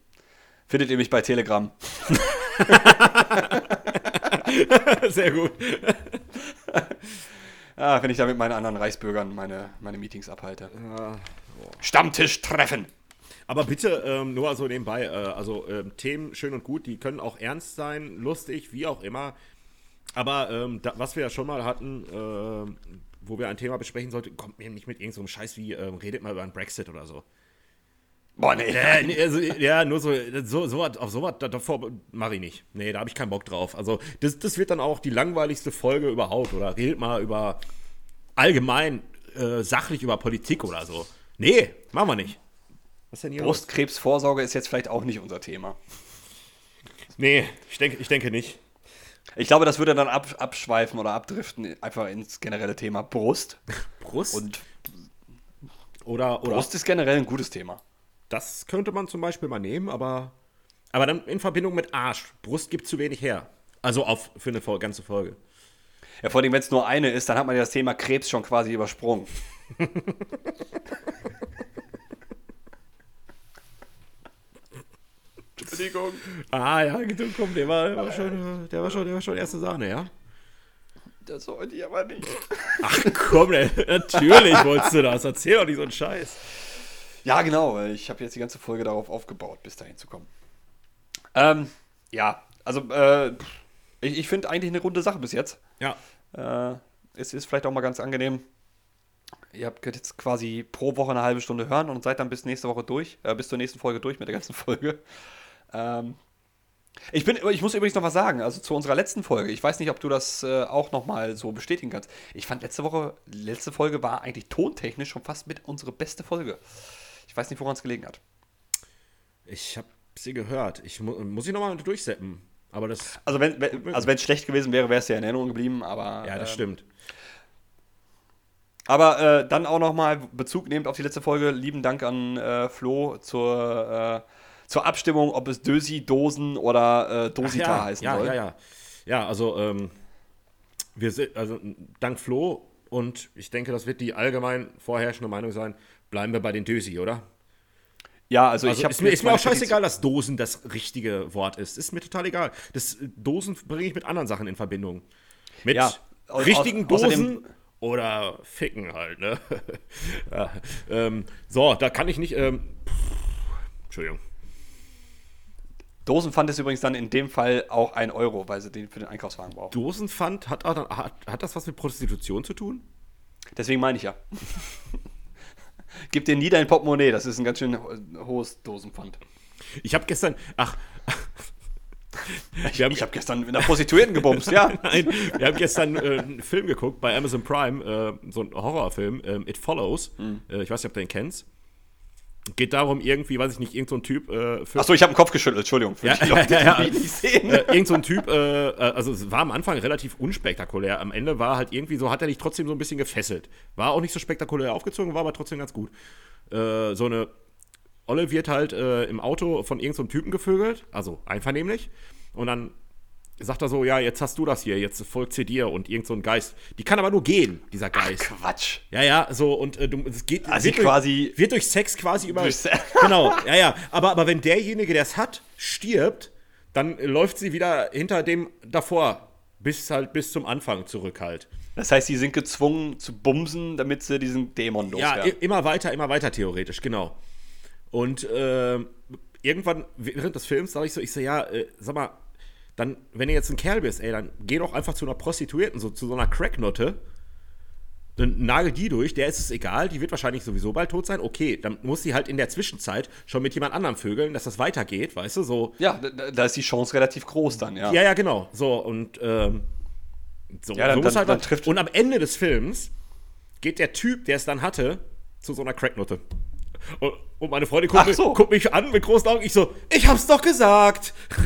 findet ihr mich bei Telegram. Sehr gut. Ah, wenn ich da mit meinen anderen Reichsbürgern meine, meine Meetings abhalte. Stammtisch treffen. Aber bitte ähm, nur so nebenbei, äh, also ähm, Themen schön und gut, die können auch ernst sein, lustig, wie auch immer. Aber ähm, da, was wir ja schon mal hatten, ähm, wo wir ein Thema besprechen sollten, kommt mir nicht mit irgendeinem Scheiß wie, ähm, redet mal über einen Brexit oder so. Boah, nee. Nee, also, ja, nur so, so, so was- auf sowas da- davor mache ich nicht. Nee, da habe ich keinen Bock drauf. Also, das, das wird dann auch die langweiligste Folge überhaupt. Oder redet mal über allgemein äh, sachlich über Politik oder so. Nee, machen wir nicht. Was denn hier? Brustkrebsvorsorge ist jetzt vielleicht auch nicht unser Thema. Nee, ich denke, ich denke nicht. Ich glaube, das würde dann ab, abschweifen oder abdriften, einfach ins generelle Thema Brust. Brust? Und oder, oder Brust ist generell ein gutes Thema. das könnte man zum Beispiel mal nehmen, aber, aber dann in Verbindung mit Arsch. Brust gibt zu wenig her. Also auf, für eine ganze Folge. Ja, vor allem, wenn es nur eine ist, dann hat man ja das Thema Krebs schon quasi übersprungen. Entschuldigung. Ah ja, komm, der war, der war schon, der war schon, der war schon erste Sahne, ja? Das wollte ich aber nicht. Ach komm, ey, natürlich wolltest du das. Erzähl doch nicht so einen Scheiß. Ja, genau. Ich habe jetzt die ganze Folge darauf aufgebaut, bis dahin zu kommen. Ähm, ja, also äh, ich, ich finde eigentlich eine runde Sache bis jetzt. Ja. Äh, es ist vielleicht auch mal ganz angenehm. Ihr habt könnt jetzt quasi pro Woche eine halbe Stunde hören und seid dann bis nächste Woche durch, äh, bis zur nächsten Folge durch mit der ganzen Folge. Ähm, ich, bin, ich muss übrigens noch was sagen, also zu unserer letzten Folge. Ich weiß nicht, ob du das äh, auch noch mal so bestätigen kannst. Ich fand letzte Woche, letzte Folge war eigentlich tontechnisch schon fast mit unsere beste Folge. Ich weiß nicht, woran es gelegen hat. Ich hab sie gehört. Ich mu muss ich nochmal durchseppen. Aber das. Also wenn also es schlecht gewesen wäre, wäre es ja in Erinnerung geblieben, aber Ja, das ähm, stimmt. Aber äh, dann auch nochmal Bezug nehmend auf die letzte Folge. Lieben Dank an äh, Flo zur, äh, zur Abstimmung, ob es Dösi, Dosen oder äh, Dosita ja, heißen ja, soll. ja, ja. Ja, also, ähm, wir sind, also dank Flo und ich denke, das wird die allgemein vorherrschende Meinung sein, bleiben wir bei den Dösi, oder? Ja, also, Also ich habe ist mir, ist mir auch scheißegal, dass Dosen das richtige Wort ist. Ist mir total egal. Das äh, Dosen bringe ich mit anderen Sachen in Verbindung. Mit Ja, au- richtigen au- außerdem- Dosen oder Ficken halt, ne? ja, ähm, so, da kann ich nicht. Ähm, Entschuldigung. Dosenpfand ist übrigens dann in dem Fall auch ein Euro, weil sie den für den Einkaufswagen brauchen. Dosenpfand, hat, hat, hat das was mit Prostitution zu tun? Deswegen meine ich ja. Gib dir nie dein Portemonnaie, das ist ein ganz schön hohes Dosenpfand. Ich habe gestern, ach, ich, ich habe gestern mit einer Prostituierten gebumst, ja. Nein, wir haben gestern äh, einen Film geguckt bei Amazon Prime, äh, so ein Horrorfilm, äh, It Follows. Mhm. ich weiß nicht, ob du den kennst. Geht darum, irgendwie, weiß ich nicht, irgendein so Typ. Äh, Achso, ich habe den Kopf geschüttelt, Entschuldigung. Für ja, die Leute, ja, ja, die nicht sehen. Äh, irgend so ein Typ, äh, äh, also es war am Anfang relativ unspektakulär. Am Ende war halt irgendwie so, hat er dich trotzdem so ein bisschen gefesselt. War auch nicht so spektakulär aufgezogen, war aber trotzdem ganz gut. Äh, so eine Olle wird halt äh, im Auto von irgendeinem so Typen gevögelt, also einvernehmlich. Und dann sagt er so, ja, jetzt hast du das hier, jetzt folgt sie dir und irgend so ein Geist. Die kann aber nur gehen, dieser Geist. Ach, Quatsch. Ja, ja, so und äh, du, es geht also wird, quasi durch, wird durch Sex quasi über. Durch genau, ja, ja. Aber, aber wenn derjenige, der es hat, stirbt, dann läuft sie wieder hinter dem davor bis halt bis zum Anfang zurück halt. Das heißt, sie sind gezwungen zu bumsen, damit sie diesen Dämon loswerden. Ja, immer weiter, immer weiter theoretisch, genau. Und äh, irgendwann während des Films sage ich so, ich so, ja, äh, sag mal, dann, wenn du jetzt ein Kerl bist, ey, dann geh doch einfach zu einer Prostituierten, so zu so einer Cracknotte. Dann nagel die durch, der ist es egal, die wird wahrscheinlich sowieso bald tot sein. Okay, dann muss sie halt in der Zwischenzeit schon mit jemand anderem vögeln, dass das weitergeht, weißt du, so. Ja, da, da ist die Chance relativ groß dann, ja. Ja, ja, genau. So, und ähm, so, ja, dann, so dann, halt dann trifft Und am Ende des Films geht der Typ, der es dann hatte, zu so einer Cracknotte. Und, und meine Freundin guckt, so. guckt, mich an mit großen Augen. Ich so, ich hab's doch gesagt.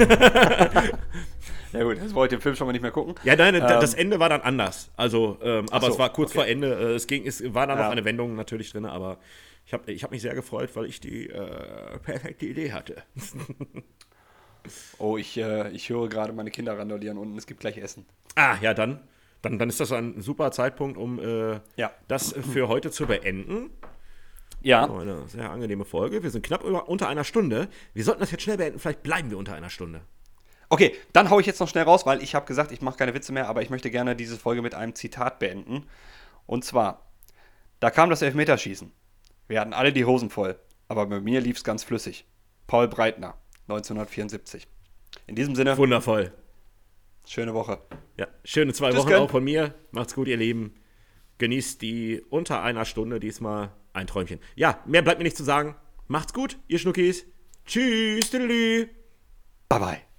ja gut, jetzt wollte ich den Film schon mal nicht mehr gucken. Ja, nein, ähm, das Ende war dann anders. Also, ähm, aber so, es war kurz okay. vor Ende. Äh, es ging, es war dann ja. noch eine Wendung natürlich drin, aber ich habe ich hab mich sehr gefreut, weil ich die äh, perfekte Idee hatte. oh, ich, äh, ich höre gerade meine Kinder randolieren unten. Es gibt gleich Essen. Ah, ja, dann. Dann, dann ist das ein super Zeitpunkt, um äh, ja. das für heute zu beenden. Ja. Oh, eine sehr angenehme Folge. Wir sind knapp über, unter einer Stunde. Wir sollten das jetzt schnell beenden. Vielleicht bleiben wir unter einer Stunde. Okay, dann haue ich jetzt noch schnell raus, weil ich habe gesagt, ich mache keine Witze mehr, aber ich möchte gerne diese Folge mit einem Zitat beenden. Und zwar, da kam das Elfmeterschießen. Wir hatten alle die Hosen voll, aber bei mir lief es ganz flüssig. Paul Breitner, 1974. In diesem Sinne. Wundervoll. Schöne Woche. Ja, schöne zwei Tschüss Wochen auch von mir. Macht's gut, ihr Lieben. Genießt die unter einer Stunde diesmal ein Träumchen. Ja, mehr bleibt mir nicht zu sagen. Macht's gut, ihr Schnuckis. Tschüss, tüdelü. Bye bye.